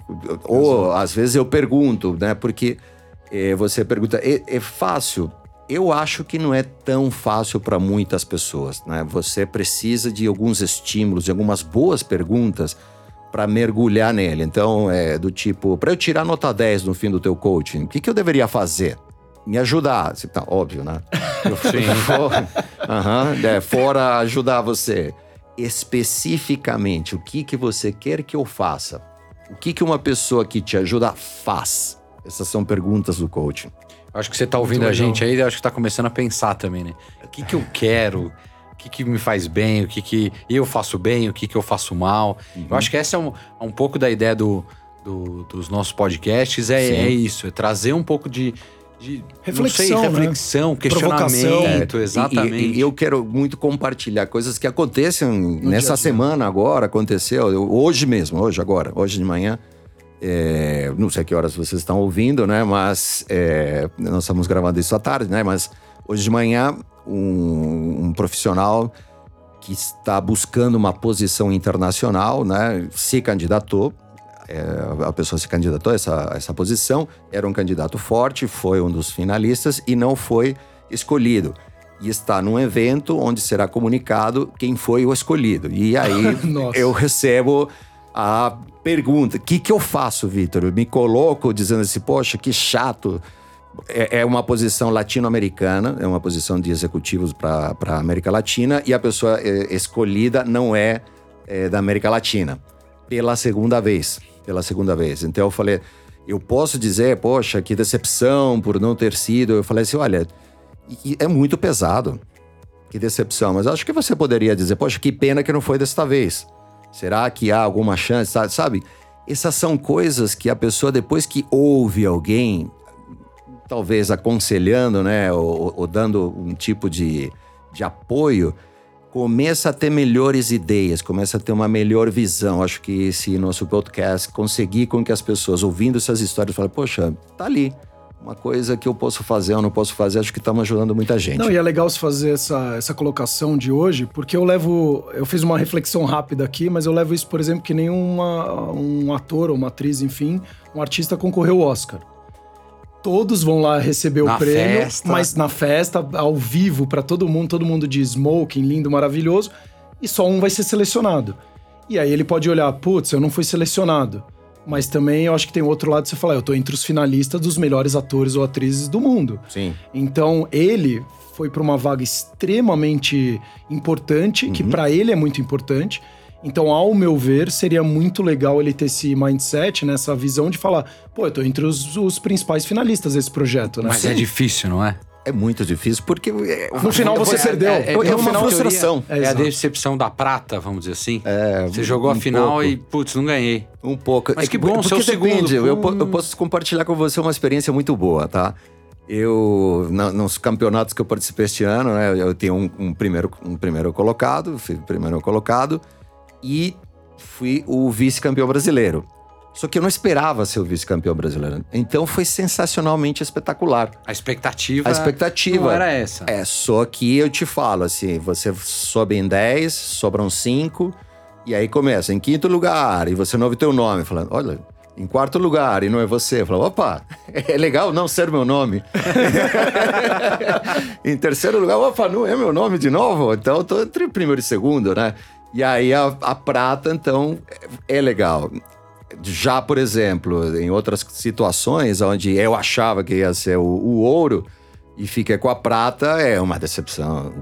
Ou às vezes eu pergunto, né? Porque é, você pergunta, é, é fácil? Eu acho que não é tão fácil para muitas pessoas, né? Você precisa de alguns estímulos, de algumas boas perguntas para mergulhar nele. Então, é do tipo, para eu tirar nota 10 no fim do teu coaching, o que, que eu deveria fazer? Me ajudar. Tá, óbvio, né? Eu, [LAUGHS] Sim. For, uhum, é, fora ajudar você. Especificamente, o que, que você quer que eu faça? O que, que uma pessoa que te ajuda faz? Essas são perguntas do coaching. Acho que você tá ouvindo a gente aí, acho que tá começando a pensar também, né? O que que eu quero? O que que me faz bem? O que que eu faço bem? O que que eu faço mal? Uhum. Eu acho que essa é um, é um pouco da ideia do, do, dos nossos podcasts, é, é isso, é trazer um pouco de, de reflexão, sei, reflexão né? questionamento, é, exatamente. E, e, eu quero muito compartilhar coisas que acontecem no nessa semana agora, aconteceu, hoje mesmo, hoje agora, hoje de manhã. É, não sei que horas vocês estão ouvindo, né? Mas é, nós estamos gravando isso à tarde, né? Mas hoje de manhã, um, um profissional que está buscando uma posição internacional, né? Se candidatou é, a pessoa se candidatou a essa, a essa posição, era um candidato forte, foi um dos finalistas e não foi escolhido. E está num evento onde será comunicado quem foi o escolhido. E aí [LAUGHS] eu recebo a pergunta: o que, que eu faço, Vitor? Me coloco dizendo assim, poxa, que chato. É, é uma posição latino-americana, é uma posição de executivos para a América Latina, e a pessoa é, escolhida não é, é da América Latina, pela segunda vez pela segunda vez. Então eu falei, eu posso dizer, poxa, que decepção por não ter sido. Eu falei assim, olha, é muito pesado. Que decepção. Mas acho que você poderia dizer, poxa, que pena que não foi desta vez. Será que há alguma chance? Sabe? Essas são coisas que a pessoa, depois que ouve alguém, talvez aconselhando, né, ou, ou dando um tipo de, de apoio, começa a ter melhores ideias, começa a ter uma melhor visão. Acho que esse nosso podcast conseguir com que as pessoas ouvindo essas histórias falem, poxa, tá ali. Uma coisa que eu posso fazer ou não posso fazer, acho que estamos ajudando muita gente. Não, e é legal se fazer essa, essa colocação de hoje, porque eu levo. Eu fiz uma reflexão rápida aqui, mas eu levo isso, por exemplo, que nem uma, um ator ou uma atriz, enfim, um artista concorreu ao Oscar todos vão lá receber na o prêmio, festa. mas na festa, ao vivo, para todo mundo, todo mundo de smoking, lindo, maravilhoso, e só um vai ser selecionado. E aí ele pode olhar, putz, eu não fui selecionado. Mas também eu acho que tem outro lado de você falar, eu tô entre os finalistas dos melhores atores ou atrizes do mundo. Sim. Então ele foi para uma vaga extremamente importante, uhum. que para ele é muito importante. Então, ao meu ver, seria muito legal ele ter esse mindset, né, essa visão de falar, pô, eu tô entre os, os principais finalistas desse projeto, né? Mas é difícil, não é? É muito difícil, porque. É, no final você perdeu. É, é, é, é uma frustração. é, a decepção da prata, vamos dizer assim. É, você jogou um a final pouco. e, putz, não ganhei. Um pouco. Mas é que bom, seu segundo. Eu, eu posso compartilhar com você uma experiência muito boa, tá? Eu, na, nos campeonatos que eu participei este ano, né, eu tenho um, um, primeiro, um primeiro colocado, fui primeiro colocado e fui o vice-campeão brasileiro. Só que eu não esperava ser o vice-campeão brasileiro. Então foi sensacionalmente espetacular. A expectativa. A expectativa. Não era essa. É, só que eu te falo assim: você sobe em 10, sobram 5, e aí começa em quinto lugar, e você não ouve teu nome, falando: olha, em quarto lugar, e não é você. Eu falo, opa, é legal não ser meu nome. [LAUGHS] [LAUGHS] em terceiro lugar, opa, não é meu nome de novo? Então eu tô entre primeiro e segundo, né? E aí a, a prata, então, é legal. Já, por exemplo, em outras situações onde eu achava que ia ser o, o ouro e fiquei com a prata, é uma decepção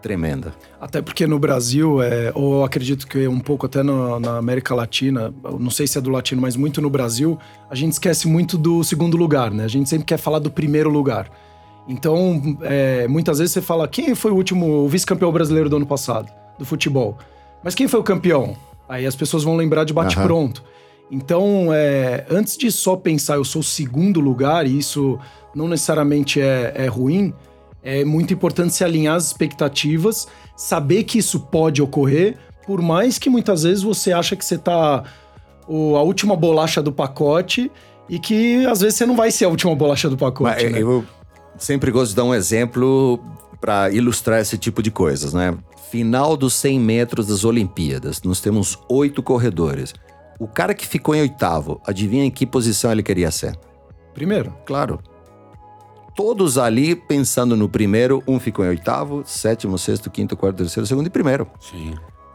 tremenda. Até porque no Brasil, é, ou acredito que um pouco até no, na América Latina, não sei se é do latino, mas muito no Brasil, a gente esquece muito do segundo lugar, né? A gente sempre quer falar do primeiro lugar. Então, é, muitas vezes você fala, quem foi o último vice-campeão brasileiro do ano passado, do futebol? Mas quem foi o campeão? Aí as pessoas vão lembrar de bate-pronto. Uhum. Então, é, antes de só pensar eu sou o segundo lugar, e isso não necessariamente é, é ruim, é muito importante se alinhar as expectativas, saber que isso pode ocorrer, por mais que muitas vezes você acha que você tá o, a última bolacha do pacote e que às vezes você não vai ser a última bolacha do pacote. Né? Eu sempre gosto de dar um exemplo para ilustrar esse tipo de coisas, né? Final dos 100 metros das Olimpíadas, nós temos oito corredores. O cara que ficou em oitavo, adivinha em que posição ele queria ser? Primeiro. Claro. Todos ali pensando no primeiro, um ficou em oitavo, sétimo, sexto, quinto, quarto, terceiro, segundo e primeiro. Sim.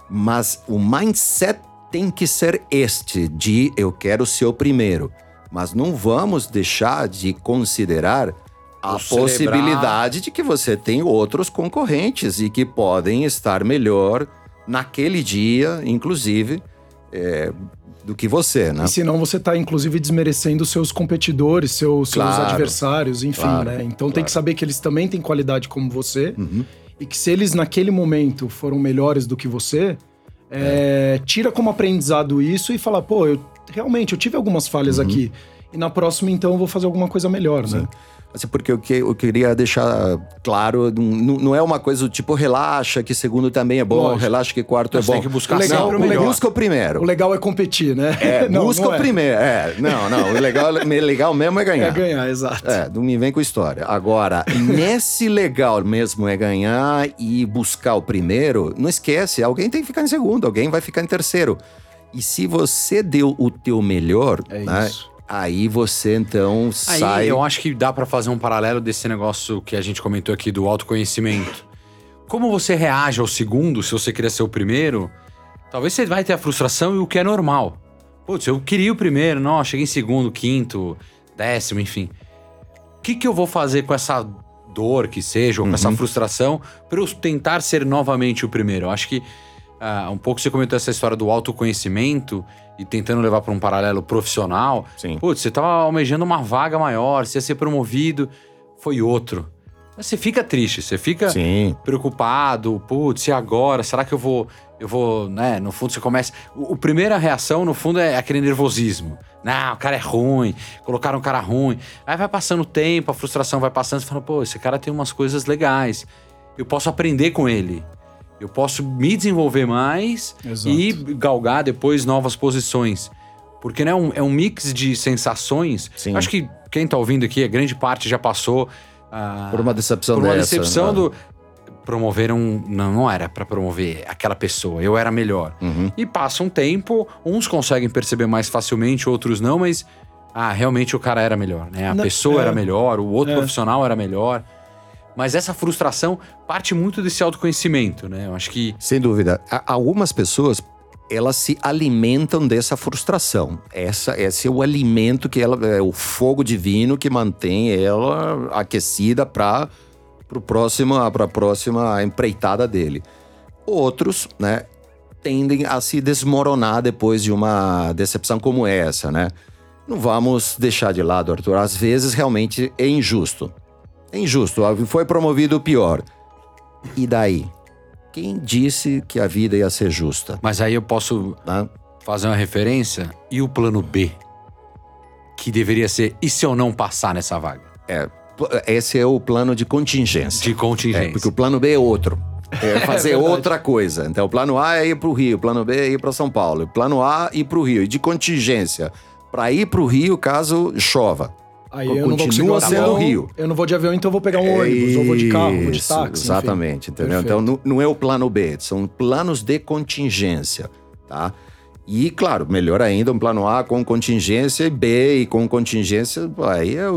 Mas o mindset tem que ser este de eu quero ser o primeiro. Mas não vamos deixar de considerar a possibilidade de que você tem outros concorrentes e que podem estar melhor naquele dia, inclusive, é, do que você, né? E senão você está, inclusive, desmerecendo seus competidores, seus, claro, seus adversários, enfim, claro, né? Então claro. tem que saber que eles também têm qualidade como você uhum. e que se eles, naquele momento, foram melhores do que você, é, é. tira como aprendizado isso e fala, pô, eu realmente eu tive algumas falhas uhum. aqui. E na próxima, então, eu vou fazer alguma coisa melhor, Sim. né? Assim, porque eu, que, eu queria deixar claro, não, não é uma coisa do tipo, relaxa que segundo também é bom, Lógico. relaxa que quarto Mas é bom. Tem que buscar o legal, o melhor. Busca o primeiro. O legal é competir, né? É, [LAUGHS] não, busca não é. o primeiro. É, não, não, o legal, legal mesmo é ganhar. É ganhar, exato. É, não me vem com história. Agora, nesse legal mesmo é ganhar e buscar o primeiro, não esquece, alguém tem que ficar em segundo, alguém vai ficar em terceiro. E se você deu o teu melhor, É né? Aí você então Aí sai. eu acho que dá pra fazer um paralelo desse negócio que a gente comentou aqui do autoconhecimento. Como você reage ao segundo, se você queria ser o primeiro, talvez você vai ter a frustração e o que é normal. Putz, eu queria o primeiro, não, cheguei em segundo, quinto, décimo, enfim. O que, que eu vou fazer com essa dor que seja, ou com essa frustração, para eu tentar ser novamente o primeiro? Eu acho que ah, um pouco você comentou essa história do autoconhecimento e tentando levar para um paralelo profissional. Sim. Putz, você tava almejando uma vaga maior, você ia ser promovido, foi outro. Mas você fica triste, você fica Sim. preocupado, putz, e agora? Será que eu vou. Eu vou, né? No fundo, você começa. O, o primeira reação, no fundo, é aquele nervosismo. Não, o cara é ruim, colocaram um cara ruim. Aí vai passando o tempo, a frustração vai passando, você fala, pô, esse cara tem umas coisas legais. Eu posso aprender com ele. Eu posso me desenvolver mais Exato. e galgar depois novas posições. Porque né, é, um, é um mix de sensações. Sim. Acho que quem tá ouvindo aqui, a grande parte já passou. ah, Por uma decepção por uma dessa, decepção né? do. Promoveram. Não, não era pra promover aquela pessoa. Eu era melhor. Uhum. E passa um tempo, uns conseguem perceber mais facilmente, outros não, mas. Ah, realmente o cara era melhor, né? A Não, pessoa é. era melhor, o outro É. profissional era melhor. Mas essa frustração parte muito desse autoconhecimento, né? Eu acho que. Sem dúvida. Algumas pessoas elas se alimentam dessa frustração. Essa, esse é o alimento que ela é o fogo divino que mantém ela aquecida para para próxima para a próxima empreitada dele. Outros, né, tendem a se desmoronar depois de uma decepção como essa, né? Não vamos deixar de lado, Arthur. Às vezes realmente é injusto. É injusto. Foi promovido o pior. E daí? Quem disse que a vida ia ser justa? Mas aí eu posso fazer uma referência. E o plano B? Que deveria ser, e se eu não passar nessa vaga? É, esse é o plano de contingência. De contingência. É, porque o plano B é outro. É [LAUGHS] fazer verdade. outra coisa. Então, o plano A é ir para o Rio, o plano B é ir para São Paulo, o plano A é ir para o Rio. E de contingência, para ir para o Rio caso chova. Aí eu não vou conseguir um avião, Rio. Eu não vou de avião, então eu vou pegar um ônibus, ou vou de carro, vou de Isso, táxi. enfim. Exatamente, entendeu? Perfeito. Então não, não é o plano B, são planos de contingência, tá? E, claro, melhor ainda, um plano A com contingência e B e com contingência, aí é.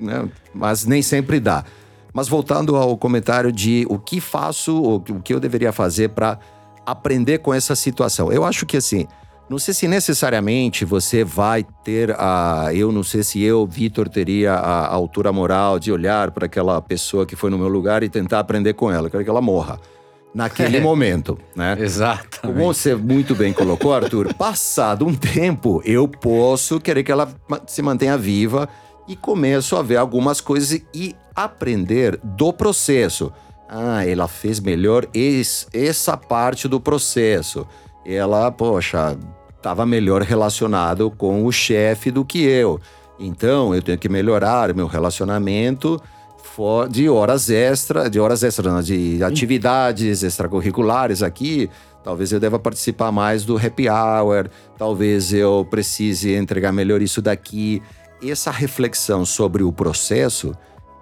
né? Mas nem sempre dá. Mas voltando ao comentário de o que faço, ou o que eu deveria fazer para aprender com essa situação. Eu acho que assim, não sei se necessariamente você vai ter a. Eu não sei se eu, Vitor, teria a altura moral de olhar para aquela pessoa que foi no meu lugar e tentar aprender com ela. Eu quero que ela morra. Naquele [LAUGHS] momento, né? Exato. Como você muito bem colocou, Arthur, passado um tempo, eu posso querer que ela se mantenha viva e começo a ver algumas coisas e aprender do processo. Ah, ela fez melhor es- essa parte do processo. Ela, poxa, estava melhor relacionado com o chefe do que eu. Então, eu tenho que melhorar meu relacionamento de horas extra, de horas extras, não, de atividades extracurriculares aqui. Talvez eu deva participar mais do happy hour, talvez eu precise entregar melhor isso daqui. Essa reflexão sobre o processo,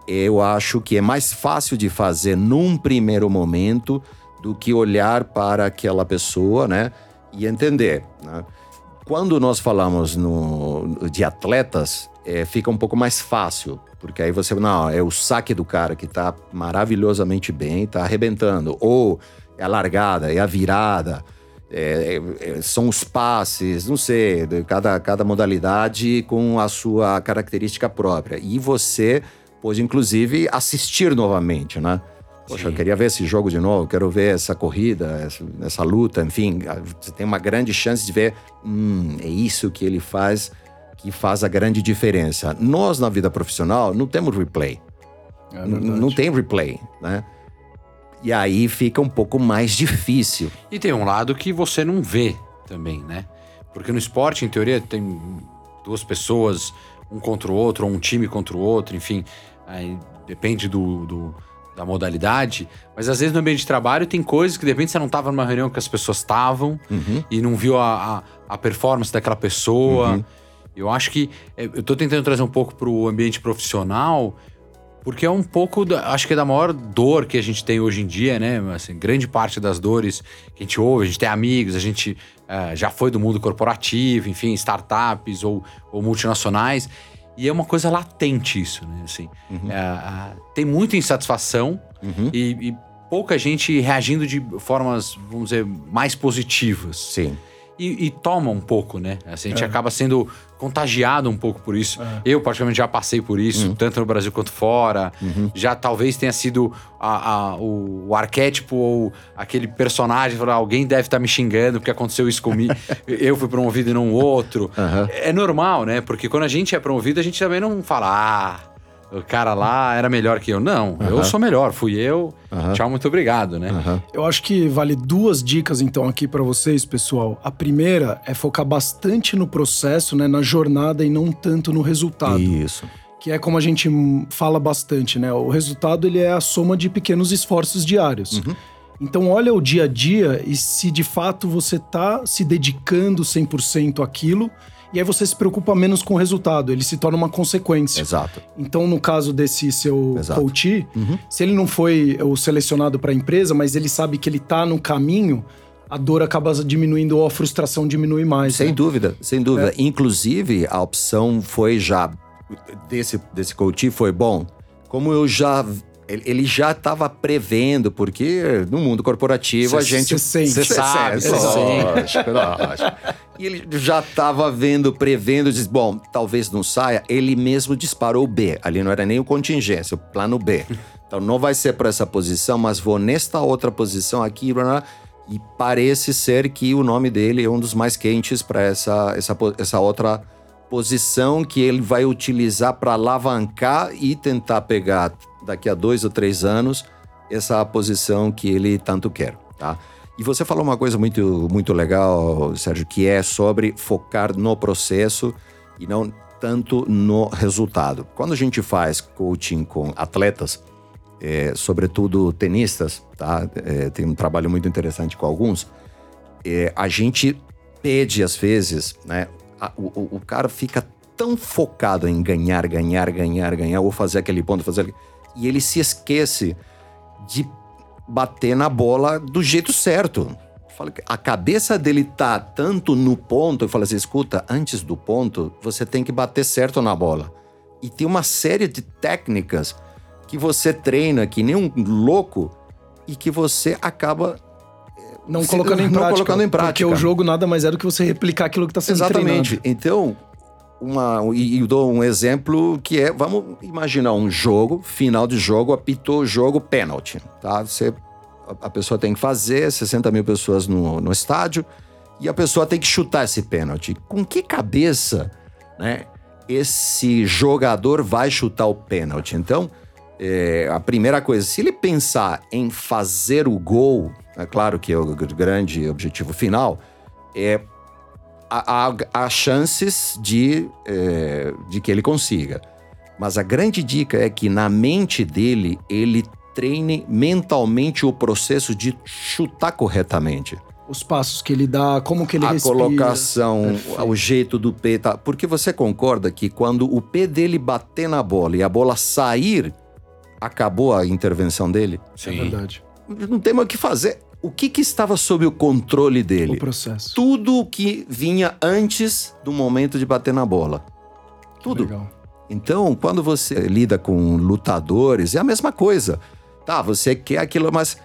eu acho que é mais fácil de fazer num primeiro momento do que olhar para aquela pessoa, né, e entender, né? Quando nós falamos no, de atletas, é, fica um pouco mais fácil, porque aí você, não, é o saque do cara que tá maravilhosamente bem, tá arrebentando, ou é a largada, é a virada, é, é, é, são os passes, não sei, cada, cada modalidade com a sua característica própria. E você pode, inclusive, assistir novamente, né? Poxa, eu Sim. queria ver esse jogo de novo, quero ver essa corrida, essa, essa luta, enfim. Você tem uma grande chance de ver, hum, é isso que ele faz que faz a grande diferença. Nós, na vida profissional, não temos replay. É não tem replay, né? E aí fica um pouco mais difícil. E tem um lado que você não vê também, né? Porque no esporte, em teoria, tem duas pessoas, um contra o outro, ou um time contra o outro, enfim. Aí depende do, do- da modalidade. Mas às vezes no ambiente de trabalho tem coisas que de repente você não estava numa reunião que as pessoas estavam Uhum. e não viu a, a, a performance daquela pessoa. Uhum. Eu acho que. é, Eu tô tentando trazer um pouco pro ambiente profissional Porque é um pouco, da, acho que é da maior dor que a gente tem hoje em dia, né? Assim, grande parte das dores que a gente ouve, a gente tem amigos, a gente uh, já foi do mundo corporativo, enfim, startups ou, ou, multinacionais. E é uma coisa latente isso, né? Assim, uhum. uh, uh, tem muita insatisfação uhum. e, e pouca gente reagindo de formas, vamos dizer, mais positivas. Sim e, e toma um pouco, né? Assim, a gente é. acaba sendo contagiado um pouco por isso. É. Eu, praticamente, já passei por isso, uhum. tanto no Brasil quanto fora. Uhum. Já talvez tenha sido a, a, o, o, arquétipo ou aquele personagem, falar, alguém deve estar tá me xingando porque aconteceu isso comigo. [LAUGHS] eu fui promovido e não outro. Uhum. É normal, né? Porque quando a gente é promovido, a gente também não fala, ah o cara lá era melhor que eu. Não, eu sou melhor, fui eu. Tchau, muito obrigado, né? Eu acho que vale duas dicas então aqui para vocês, pessoal. A primeira é focar bastante no processo, né, na jornada e não tanto no resultado. Isso. Que é como a gente fala bastante, né? O resultado ele é a soma de pequenos esforços diários. Uhum. Então olha o dia a dia e se de fato você tá se dedicando 100% àquilo e aí você se preocupa menos com o resultado, ele se torna uma consequência. Exato. Então, no caso desse seu Exato. coach, uhum. se ele não foi o selecionado para a empresa, mas ele sabe que ele está no caminho, a dor acaba diminuindo ou a frustração diminui mais. Sem né? dúvida, sem dúvida. É. Inclusive, a opção foi já desse, desse coach foi bom. Como eu já ele já estava prevendo, porque no mundo corporativo cê, a gente. Você sabe, você lógico, lógico. E ele já estava vendo, prevendo, diz: bom, talvez não saia. Ele mesmo disparou o B. Ali não era nem o contingência, o plano B. Então não vai ser para essa posição, mas vou nesta outra posição aqui. E parece ser que o nome dele é um dos mais quentes para essa, essa, essa outra posição que ele vai utilizar para alavancar e tentar pegar daqui a dois ou três anos essa posição que ele tanto quer, tá? E você falou uma coisa muito, muito legal, Sérgio, que é sobre focar no processo e não tanto no resultado. Quando a gente faz coaching com atletas, é, sobretudo tenistas, tá? É, tem um trabalho muito interessante com alguns. É, a gente pede às vezes, né? A, o, o cara fica tão focado em ganhar, ganhar, ganhar, ganhar, ou fazer aquele ponto, fazer e ele se esquece de bater na bola do jeito certo. A cabeça dele tá tanto no ponto, eu falo assim: escuta, antes do ponto, você tem que bater certo na bola. E tem uma série de técnicas que você treina que nem um louco e que você acaba não, colocando, em não prática, colocando em prática. Porque o jogo nada mais é do que você replicar aquilo que está sendo Exatamente. Treinado. Então, uma. E, e dou um exemplo que é: vamos imaginar um jogo, final de jogo, apitou o jogo pênalti. Tá? Você, a, a pessoa tem que fazer, 60 mil pessoas no, no estádio, e a pessoa tem que chutar esse pênalti. Com que cabeça, né? Esse jogador vai chutar o pênalti. Então, é, a primeira coisa, se ele pensar em fazer o gol, é claro que é o grande objetivo final, é há, há chances de, é, de que ele consiga. Mas a grande dica é que na mente dele, ele treine mentalmente o processo de chutar corretamente. Os passos que ele dá, como que ele a respira. A colocação, Perfeito. o jeito do pé. Tá? Porque você concorda que quando o pé dele bater na bola e a bola sair, acabou a intervenção dele? Sim. É verdade. Não tem mais o que fazer o que, que estava sob o controle dele? O processo. Tudo o que vinha antes do momento de bater na bola. Tudo. Legal. Então, quando você lida com lutadores, é a mesma coisa. Tá, você quer aquilo, mas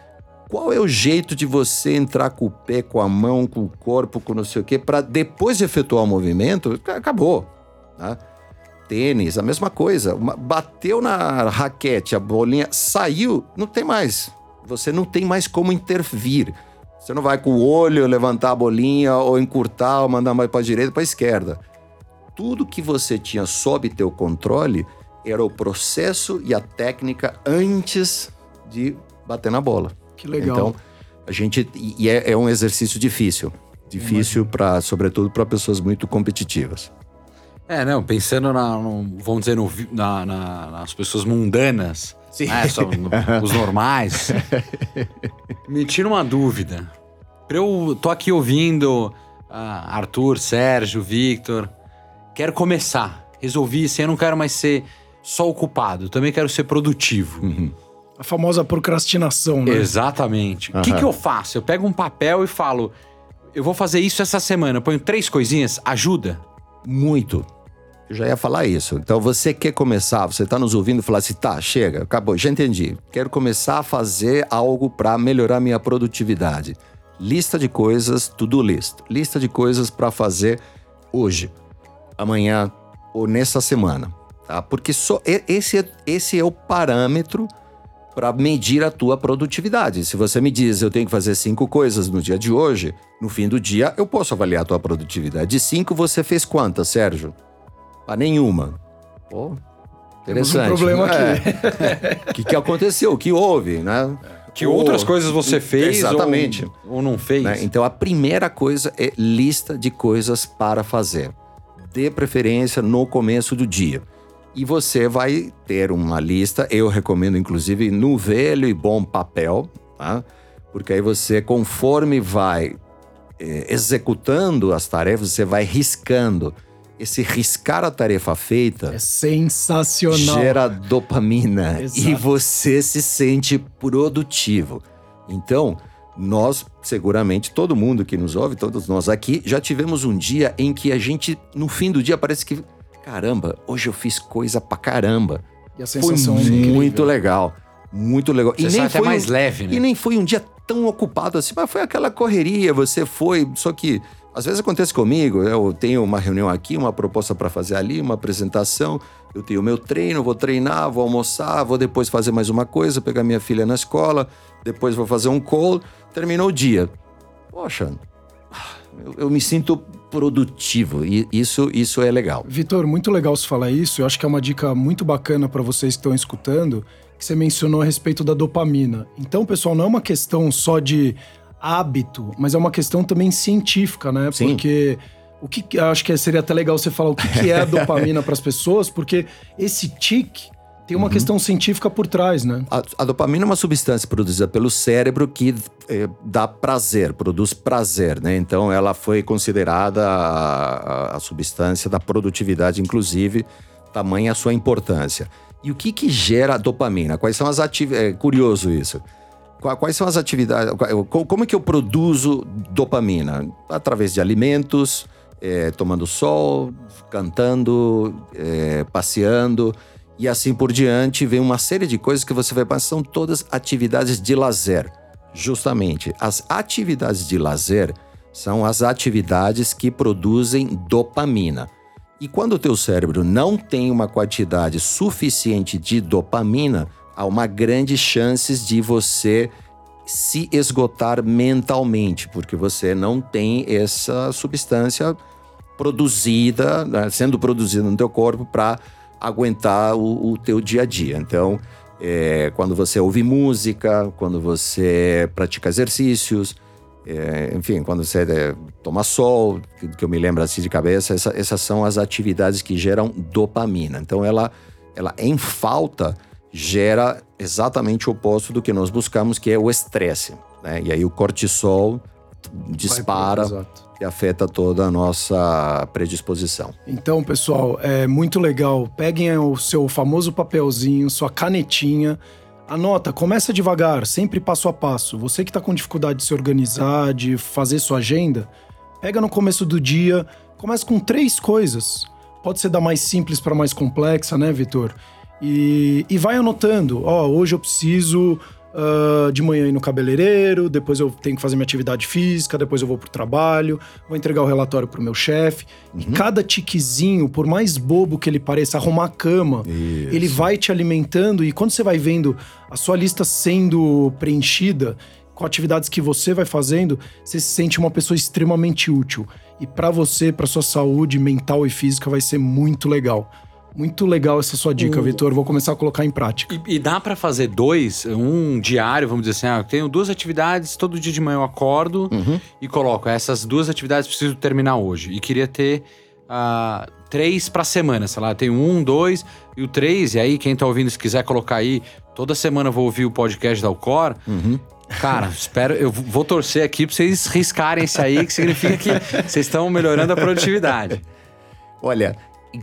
qual é o jeito de você entrar com o pé, com a mão, com o corpo, com não sei o quê, para depois de efetuar o movimento, acabou. Né? Tênis, a mesma coisa. Bateu na raquete, a bolinha saiu, não tem mais. Você não tem mais como intervir. Você não vai com o olho levantar a bolinha ou encurtar ou mandar mais para a direita para a esquerda. Tudo que você tinha sob teu controle era o processo e a técnica antes de bater na bola. Que legal. Então, a gente e é, é um exercício difícil, difícil para, sobretudo para pessoas muito competitivas. É, não, pensando na, no, vamos dizer, no, na, na, nas pessoas mundanas, Sim. Né, só [LAUGHS] os normais. Me tira uma dúvida. Eu tô aqui ouvindo uh, Arthur, Sérgio, Victor. Quero começar. Resolvi, assim, eu não quero mais ser só ocupado, também quero ser produtivo. Uhum. A famosa procrastinação, né? Exatamente. O que, que eu faço? Eu pego um papel e falo: eu vou fazer isso essa semana. Eu ponho três coisinhas, ajuda? Muito. Eu já ia falar isso. Então você quer começar, você está nos ouvindo e falar assim: tá, chega, acabou, já entendi. Quero começar a fazer algo para melhorar minha produtividade. Lista de coisas, to-do list. Lista de coisas para fazer hoje, amanhã ou nessa semana. Tá? Porque só esse, esse é o parâmetro para medir a tua produtividade. Se você me diz eu tenho que fazer cinco coisas no dia de hoje, no fim do dia eu posso avaliar a tua produtividade. De cinco você fez quantas, Sérgio? Ah, nenhuma. Pô, interessante. Temos um problema aqui. É. O que, que aconteceu? O que houve, né? Que outras coisas você fez Exatamente. Ou, ou não fez. Né? Então a primeira coisa é lista de coisas para fazer. Dê preferência no começo do dia. E você vai ter uma lista, eu recomendo inclusive no velho e bom papel, tá? Porque aí você, conforme vai eh, executando as tarefas, você vai riscando. Esse riscar a tarefa feita é sensacional. Gera dopamina Exato. e você se sente produtivo. Então, nós, seguramente, todo mundo que nos ouve, todos nós aqui, já tivemos um dia em que a gente, no fim do dia, parece que caramba, hoje eu fiz coisa pra caramba. E a sensação foi é muito legal. Muito legal. Você e nem foi mais um, leve, né? E nem foi um dia tão ocupado assim, mas foi aquela correria, você foi, só que às vezes acontece comigo, eu tenho uma reunião aqui, uma proposta para fazer ali, uma apresentação, eu tenho meu treino, vou treinar, vou almoçar, vou depois fazer mais uma coisa, pegar minha filha na escola, depois vou fazer um call, terminou o dia. Poxa, eu, eu me sinto produtivo e isso, isso é legal. Vitor, muito legal você falar isso. Eu acho que é uma dica muito bacana para vocês que estão escutando, que você mencionou a respeito da dopamina. Então, pessoal, não é uma questão só de hábito, mas é uma questão também científica, né? Sim. Porque o que acho que seria até legal você falar o que, que é a [LAUGHS] dopamina para as pessoas, porque esse tique tem uma uhum. questão científica por trás, né? A, a, dopamina é uma substância produzida pelo cérebro que eh, dá prazer, produz prazer, né? Então ela foi considerada a, a substância da produtividade, inclusive, tamanha a sua importância. E o que que gera a dopamina? Quais são as atividades? É curioso isso. Quais são as atividades? Como é que eu produzo dopamina? Através de alimentos, é, tomando sol, cantando, é, passeando e assim por diante, vem uma série de coisas que você vai passar, são todas atividades de lazer. Justamente, as atividades de lazer são as atividades que produzem dopamina. E quando o teu cérebro não tem uma quantidade suficiente de dopamina, há uma grande chance de você se esgotar mentalmente, porque você não tem essa substância produzida, né, sendo produzida no teu corpo para aguentar o, o teu dia a dia. Então, é, quando você ouve música, quando você pratica exercícios, é, enfim, quando você é, toma sol, que, que, eu me lembro assim de cabeça, essa, essas são as atividades que geram dopamina. Então, ela, ela em falta gera exatamente o oposto do que nós buscamos, que é o estresse. Né? E aí o cortisol dispara e afeta toda a nossa predisposição. Então, pessoal, é muito legal. Peguem o seu famoso papelzinho, sua canetinha, anota, começa devagar, sempre passo a passo. Você que está com dificuldade de se organizar, de fazer sua agenda, pega no começo do dia, começa com três coisas. Pode ser da mais simples para mais complexa, né, Vitor? E, e vai anotando. Ó, oh, hoje eu preciso Uh, de manhã ir no cabeleireiro, depois eu tenho que fazer minha atividade física, depois eu vou pro trabalho, vou entregar o relatório pro meu chefe. Uhum. E cada tiquezinho, por mais bobo que ele pareça, arrumar a cama, Isso. ele vai te alimentando e quando você vai vendo a sua lista sendo preenchida com atividades que você vai fazendo, você se sente uma pessoa extremamente útil. E para você, para sua saúde mental e física vai ser muito legal. Muito legal essa sua dica, Vitor. Vou começar a colocar em prática. E, e dá para fazer dois, um diário, vamos dizer assim, ah, eu tenho duas atividades, todo dia de manhã eu acordo uhum. e coloco essas duas atividades preciso terminar hoje. E queria ter uh, três para semana, sei lá, tenho um, dois e o três. E aí quem tá ouvindo, se quiser colocar aí, toda semana eu vou ouvir o podcast da Alcor. Uhum. Cara, [LAUGHS] espero, eu vou torcer aqui para vocês riscarem esse aí, que significa que vocês estão melhorando a produtividade. Olha,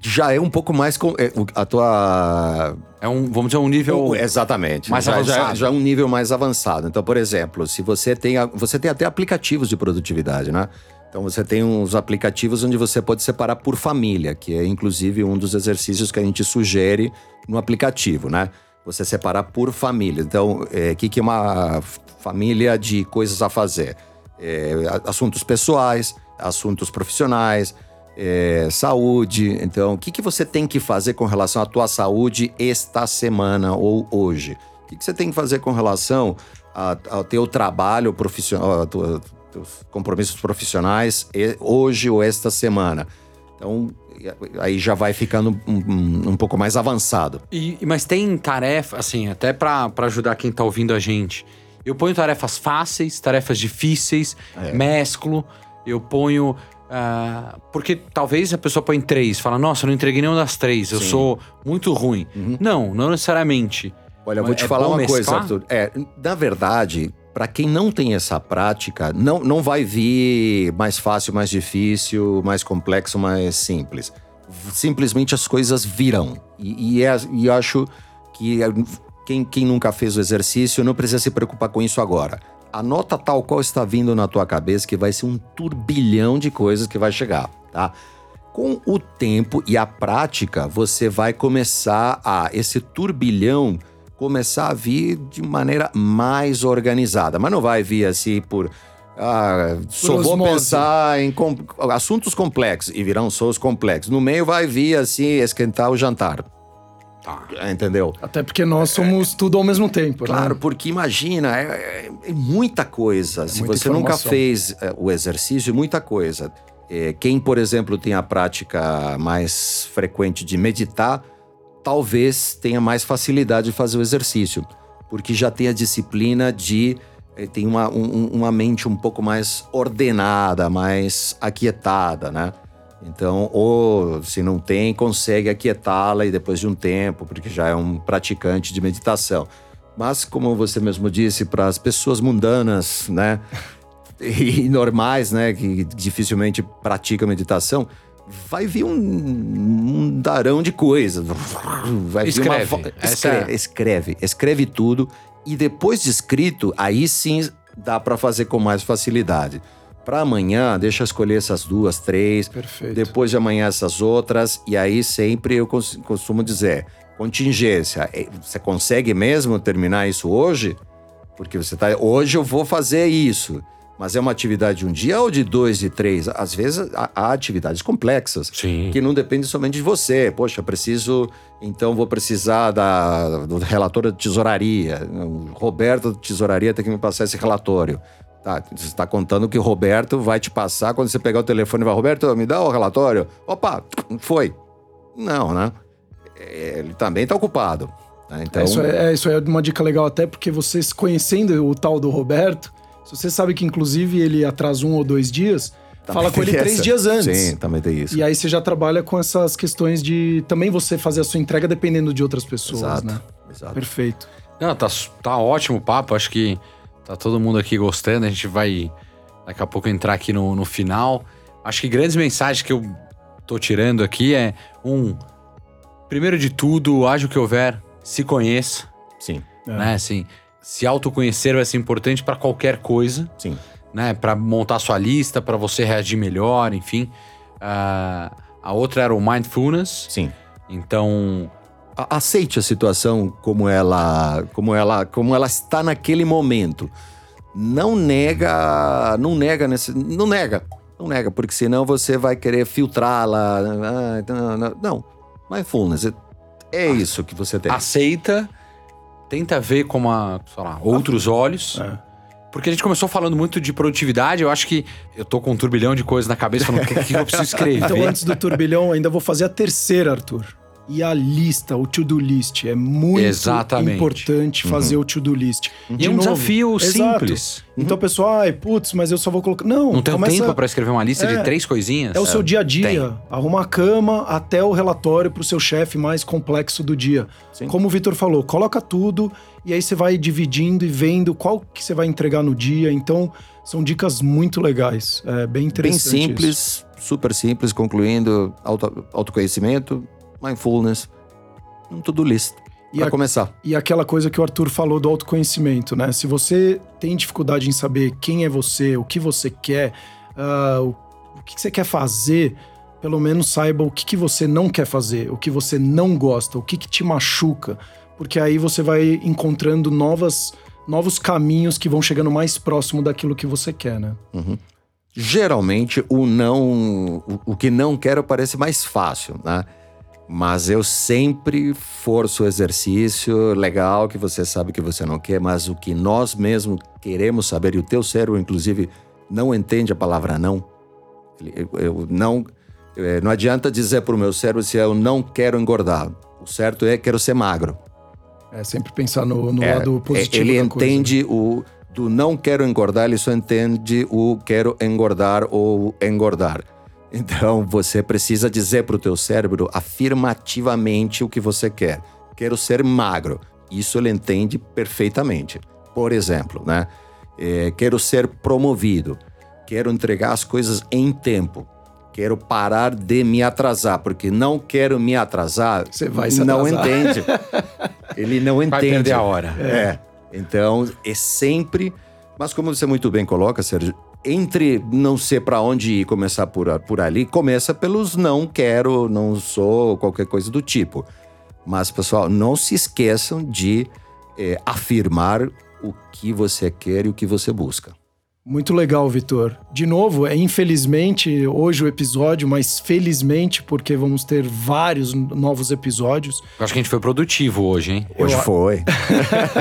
já é um pouco mais com é, a tua é um vamos dizer um nível exatamente mais já, avançado. já, já é um nível mais avançado. Então por exemplo se você tem a, você tem até aplicativos de produtividade né? Então você tem uns aplicativos onde você pode separar por família que é inclusive um dos exercícios que a gente sugere no aplicativo né? Você separar por família. Então o é, que que é uma família de coisas a fazer? É, assuntos pessoais assuntos profissionais é, saúde. Então, o que, que você tem que fazer com relação à tua saúde esta semana ou hoje? O que, que você tem que fazer com relação ao teu trabalho profissional, teus compromissos profissionais hoje ou esta semana? Então, aí já vai ficando um, um, um pouco mais avançado. E, mas tem tarefa, assim, até para ajudar quem tá ouvindo a gente. Eu ponho tarefas fáceis, tarefas difíceis, é. mesclo. Eu ponho Uh, porque talvez a pessoa põe três, fala, nossa, eu não entreguei nenhuma das três, eu sou muito ruim. Uhum. Não, não necessariamente. Olha, eu vou te é falar uma mesclar? coisa, Arthur. É, na verdade, para quem não tem essa prática, não, não vai vir mais fácil, mais difícil, mais complexo, mais simples. Simplesmente as coisas virão. E, e, é, e acho que quem, quem nunca fez o exercício não precisa se preocupar com isso agora anota tal qual está vindo na tua cabeça que vai ser um turbilhão de coisas que vai chegar, tá? Com o tempo e a prática, você vai começar a esse turbilhão começar a vir de maneira mais organizada, mas não vai vir assim por ah, só vou pensar em com, assuntos complexos e virão só os complexos. No meio vai vir assim esquentar o jantar. Tá. Entendeu? Até porque nós somos é, tudo ao mesmo tempo, né? Claro, né? porque imagina, é, é, é, muita coisa. É Se você informação. nunca fez é, o exercício, é muita coisa. quem, por exemplo, tem a prática mais frequente de meditar, talvez tenha mais facilidade de fazer o exercício, porque já tem a disciplina de tem uma, um, uma mente um pouco mais ordenada, mais aquietada, né? Então, ou se não tem, consegue aquietá-la e depois de um tempo, porque já é um praticante de meditação. Mas, como você mesmo disse, para as pessoas mundanas, né, [LAUGHS] e normais, né, que dificilmente praticam meditação, vai vir um, um darão de coisa. Vai escreve. vir uma escreve, escreve, escreve tudo e depois de escrito, aí sim dá para fazer com mais facilidade para amanhã, deixa eu escolher essas duas, três. Perfeito. Depois de amanhã, essas outras. E aí sempre eu costumo dizer: contingência. É, você consegue mesmo terminar isso hoje? Porque você tá. Hoje eu vou fazer isso. Mas é uma atividade de um dia ou de dois, de três? Às vezes há, atividades complexas Sim. que não dependem somente de você. Poxa, preciso. Então vou precisar da, do relatório de tesouraria. O Roberto da tesouraria tem que me passar esse relatório. Tá, você está contando que o Roberto vai te passar quando você pegar o telefone e vai, Roberto, me dá o relatório. Opa, foi. Não, né? É, ele também está ocupado. Né? Então... É, isso, é, isso é uma dica legal até porque vocês conhecendo o tal do Roberto, se você sabe que inclusive ele atrasa um ou dois dias, também fala com ele três dias antes. Sim, também tem isso. E aí você já trabalha com essas questões de também você fazer a sua entrega dependendo de outras pessoas, exato, né? Exato. Perfeito. Não, tá, tá ótimo o papo. Acho que Tá todo mundo aqui gostando. A gente vai daqui a pouco entrar aqui no, no final. Acho que grandes mensagens que eu tô tirando aqui é: um, primeiro de tudo, haja o que houver, se conheça. Sim. Né? Assim, se autoconhecer vai ser importante para qualquer coisa. Sim. Né? Para montar sua lista, para você reagir melhor, enfim. Uh, a outra era o mindfulness. Sim. Então, aceite a situação como ela, como ela, como ela está naquele momento. Não nega, não nega nesse, não nega, não nega, porque senão você vai querer filtrá-la. Ah, não, não, não. Mindfulness é, é isso que você tem. Aceita, tenta ver com uma, sei lá, outros olhos. É. Porque a gente começou falando muito de produtividade, eu acho que eu tô com um turbilhão de coisas na cabeça, falando o que, que eu preciso [LAUGHS] escrever. Então, antes do turbilhão, ainda vou fazer a terceira, Arthur. E a lista, o to-do list. É muito Exatamente. importante fazer o to-do list. E De é um novo, desafio exato. simples. Então, pessoal, ai, putz, mas eu só vou colocar. Não, Não tenho começa... tempo pra escrever uma lista É. de três coisinhas? É o seu dia a dia. Tem. Arruma a cama até o relatório pro seu chefe mais complexo do dia. Sim. Como o Vitor falou, coloca tudo e aí você vai dividindo e vendo qual que você vai entregar no dia. Então, são dicas muito legais. É bem Bem interessante. isso. simples, super simples, concluindo auto, autoconhecimento, mindfulness, um to-do list. E Pra a- começar. E aquela coisa que o Arthur falou do autoconhecimento, né? Se você tem dificuldade em saber quem é você, o que você quer, ah, o, que você quer fazer, pelo menos saiba o que, que você não quer fazer, o que você não gosta, o que, que te machuca. Porque aí você vai encontrando novas, novos caminhos que vão chegando mais próximo daquilo que você quer, né? Geralmente, o não. O que não quero parece mais fácil, né? Mas eu sempre forço o exercício legal que você sabe que você não quer, mas o que nós mesmos queremos saber, e o teu cérebro, inclusive, não entende a palavra não. Eu, eu não. eh, Não adianta dizer para o meu cérebro se eu não quero engordar. O certo é quero ser magro. É sempre pensar no, no É, lado positivo Ele da coisa. entende o do não quero engordar, ele só entende o quero engordar ou engordar. Então você precisa dizer para o teu cérebro afirmativamente o que você quer. Quero ser magro. Isso ele entende perfeitamente. Por exemplo, né? É, quero ser promovido. Quero entregar as coisas em tempo. Quero parar de me atrasar, porque não quero me atrasar. Você vai se não atrasar. entende. [LAUGHS] Ele não entende. Vai perder a hora. É. Então, é sempre. Mas como você muito bem coloca, Sérgio, entre não ser para onde ir começar por, por ali, começa pelos não quero, não sou, qualquer coisa do tipo. Mas, pessoal, não se esqueçam de eh, afirmar o que você quer e o que você busca. Muito legal, Vitor. De novo, é infelizmente hoje o episódio, mas felizmente porque vamos ter vários novos episódios Eu acho que a gente foi produtivo hoje, hein? Hoje Eu- foi.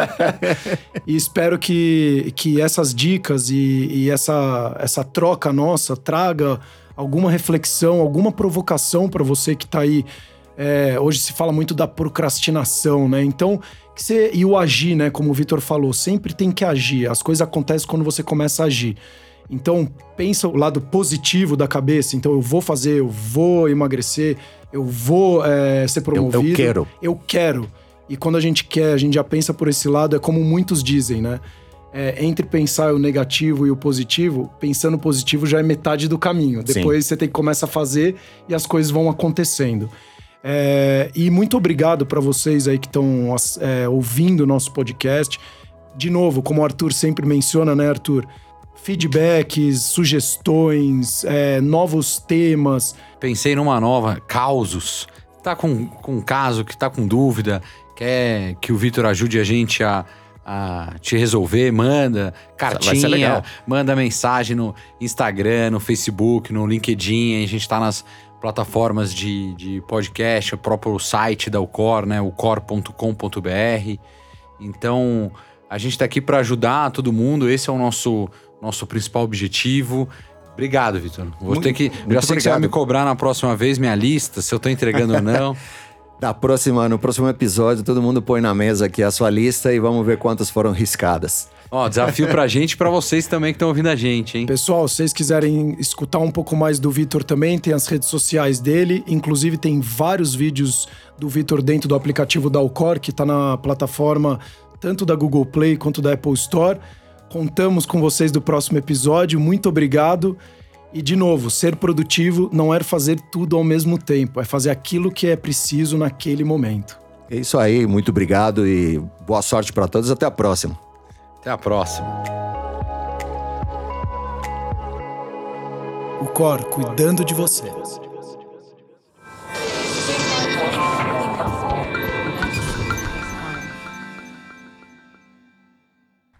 [LAUGHS] e espero que, que essas dicas e, e essa, essa troca nossa traga alguma reflexão, alguma provocação para você que tá aí. É, hoje se fala muito da procrastinação, né? Então, que você, e o agir, né? Como o Vitor falou, sempre tem que agir. As coisas acontecem quando você começa a agir. Então, pensa o lado positivo da cabeça. Então, eu vou fazer, eu vou emagrecer, eu vou é, ser Eu, promovido. eu quero. Eu quero. E quando a gente quer, a gente já pensa por esse lado, é como muitos dizem, né? É, entre pensar o negativo e o positivo, pensando positivo já é metade do caminho. Sim. Depois você tem que começar a fazer e as coisas vão acontecendo. É, e muito obrigado para vocês aí que estão é, ouvindo o nosso podcast. De novo, como o Arthur sempre menciona, né, Arthur? Feedbacks, sugestões, é, novos temas. Pensei numa nova, causos. Tá com, com um caso que tá com dúvida, quer que o Vitor ajude a gente a, a te resolver, manda cartinha, legal. manda mensagem no Instagram, no Facebook, no LinkedIn. A gente tá nas plataformas de, de podcast, o próprio site da Ucor, né? ucor.com.br. Então, a gente tá aqui para ajudar todo mundo. Esse é o nosso, nosso principal objetivo. Obrigado, Vitor. Vou Muito- ter que. Já sei que você vai me cobrar na próxima vez minha lista, se eu tô entregando ou não. [LAUGHS] Da próxima, no próximo episódio, todo mundo põe na mesa aqui a sua lista e vamos ver quantas foram riscadas. Ó, desafio pra gente e pra vocês também que estão ouvindo a gente, hein? Pessoal, se vocês quiserem escutar um pouco mais do Vitor também, tem as redes sociais dele. Inclusive, tem vários vídeos do Vitor dentro do aplicativo da Alcor, que está na plataforma tanto da Google Play quanto da Apple Store. Contamos com vocês do próximo episódio. Muito obrigado. E, de novo, ser produtivo não é fazer tudo ao mesmo tempo, é fazer aquilo que é preciso naquele momento. É isso aí, muito obrigado e boa sorte para todos. Até a próxima. Até a próxima. O Cor cuidando de você.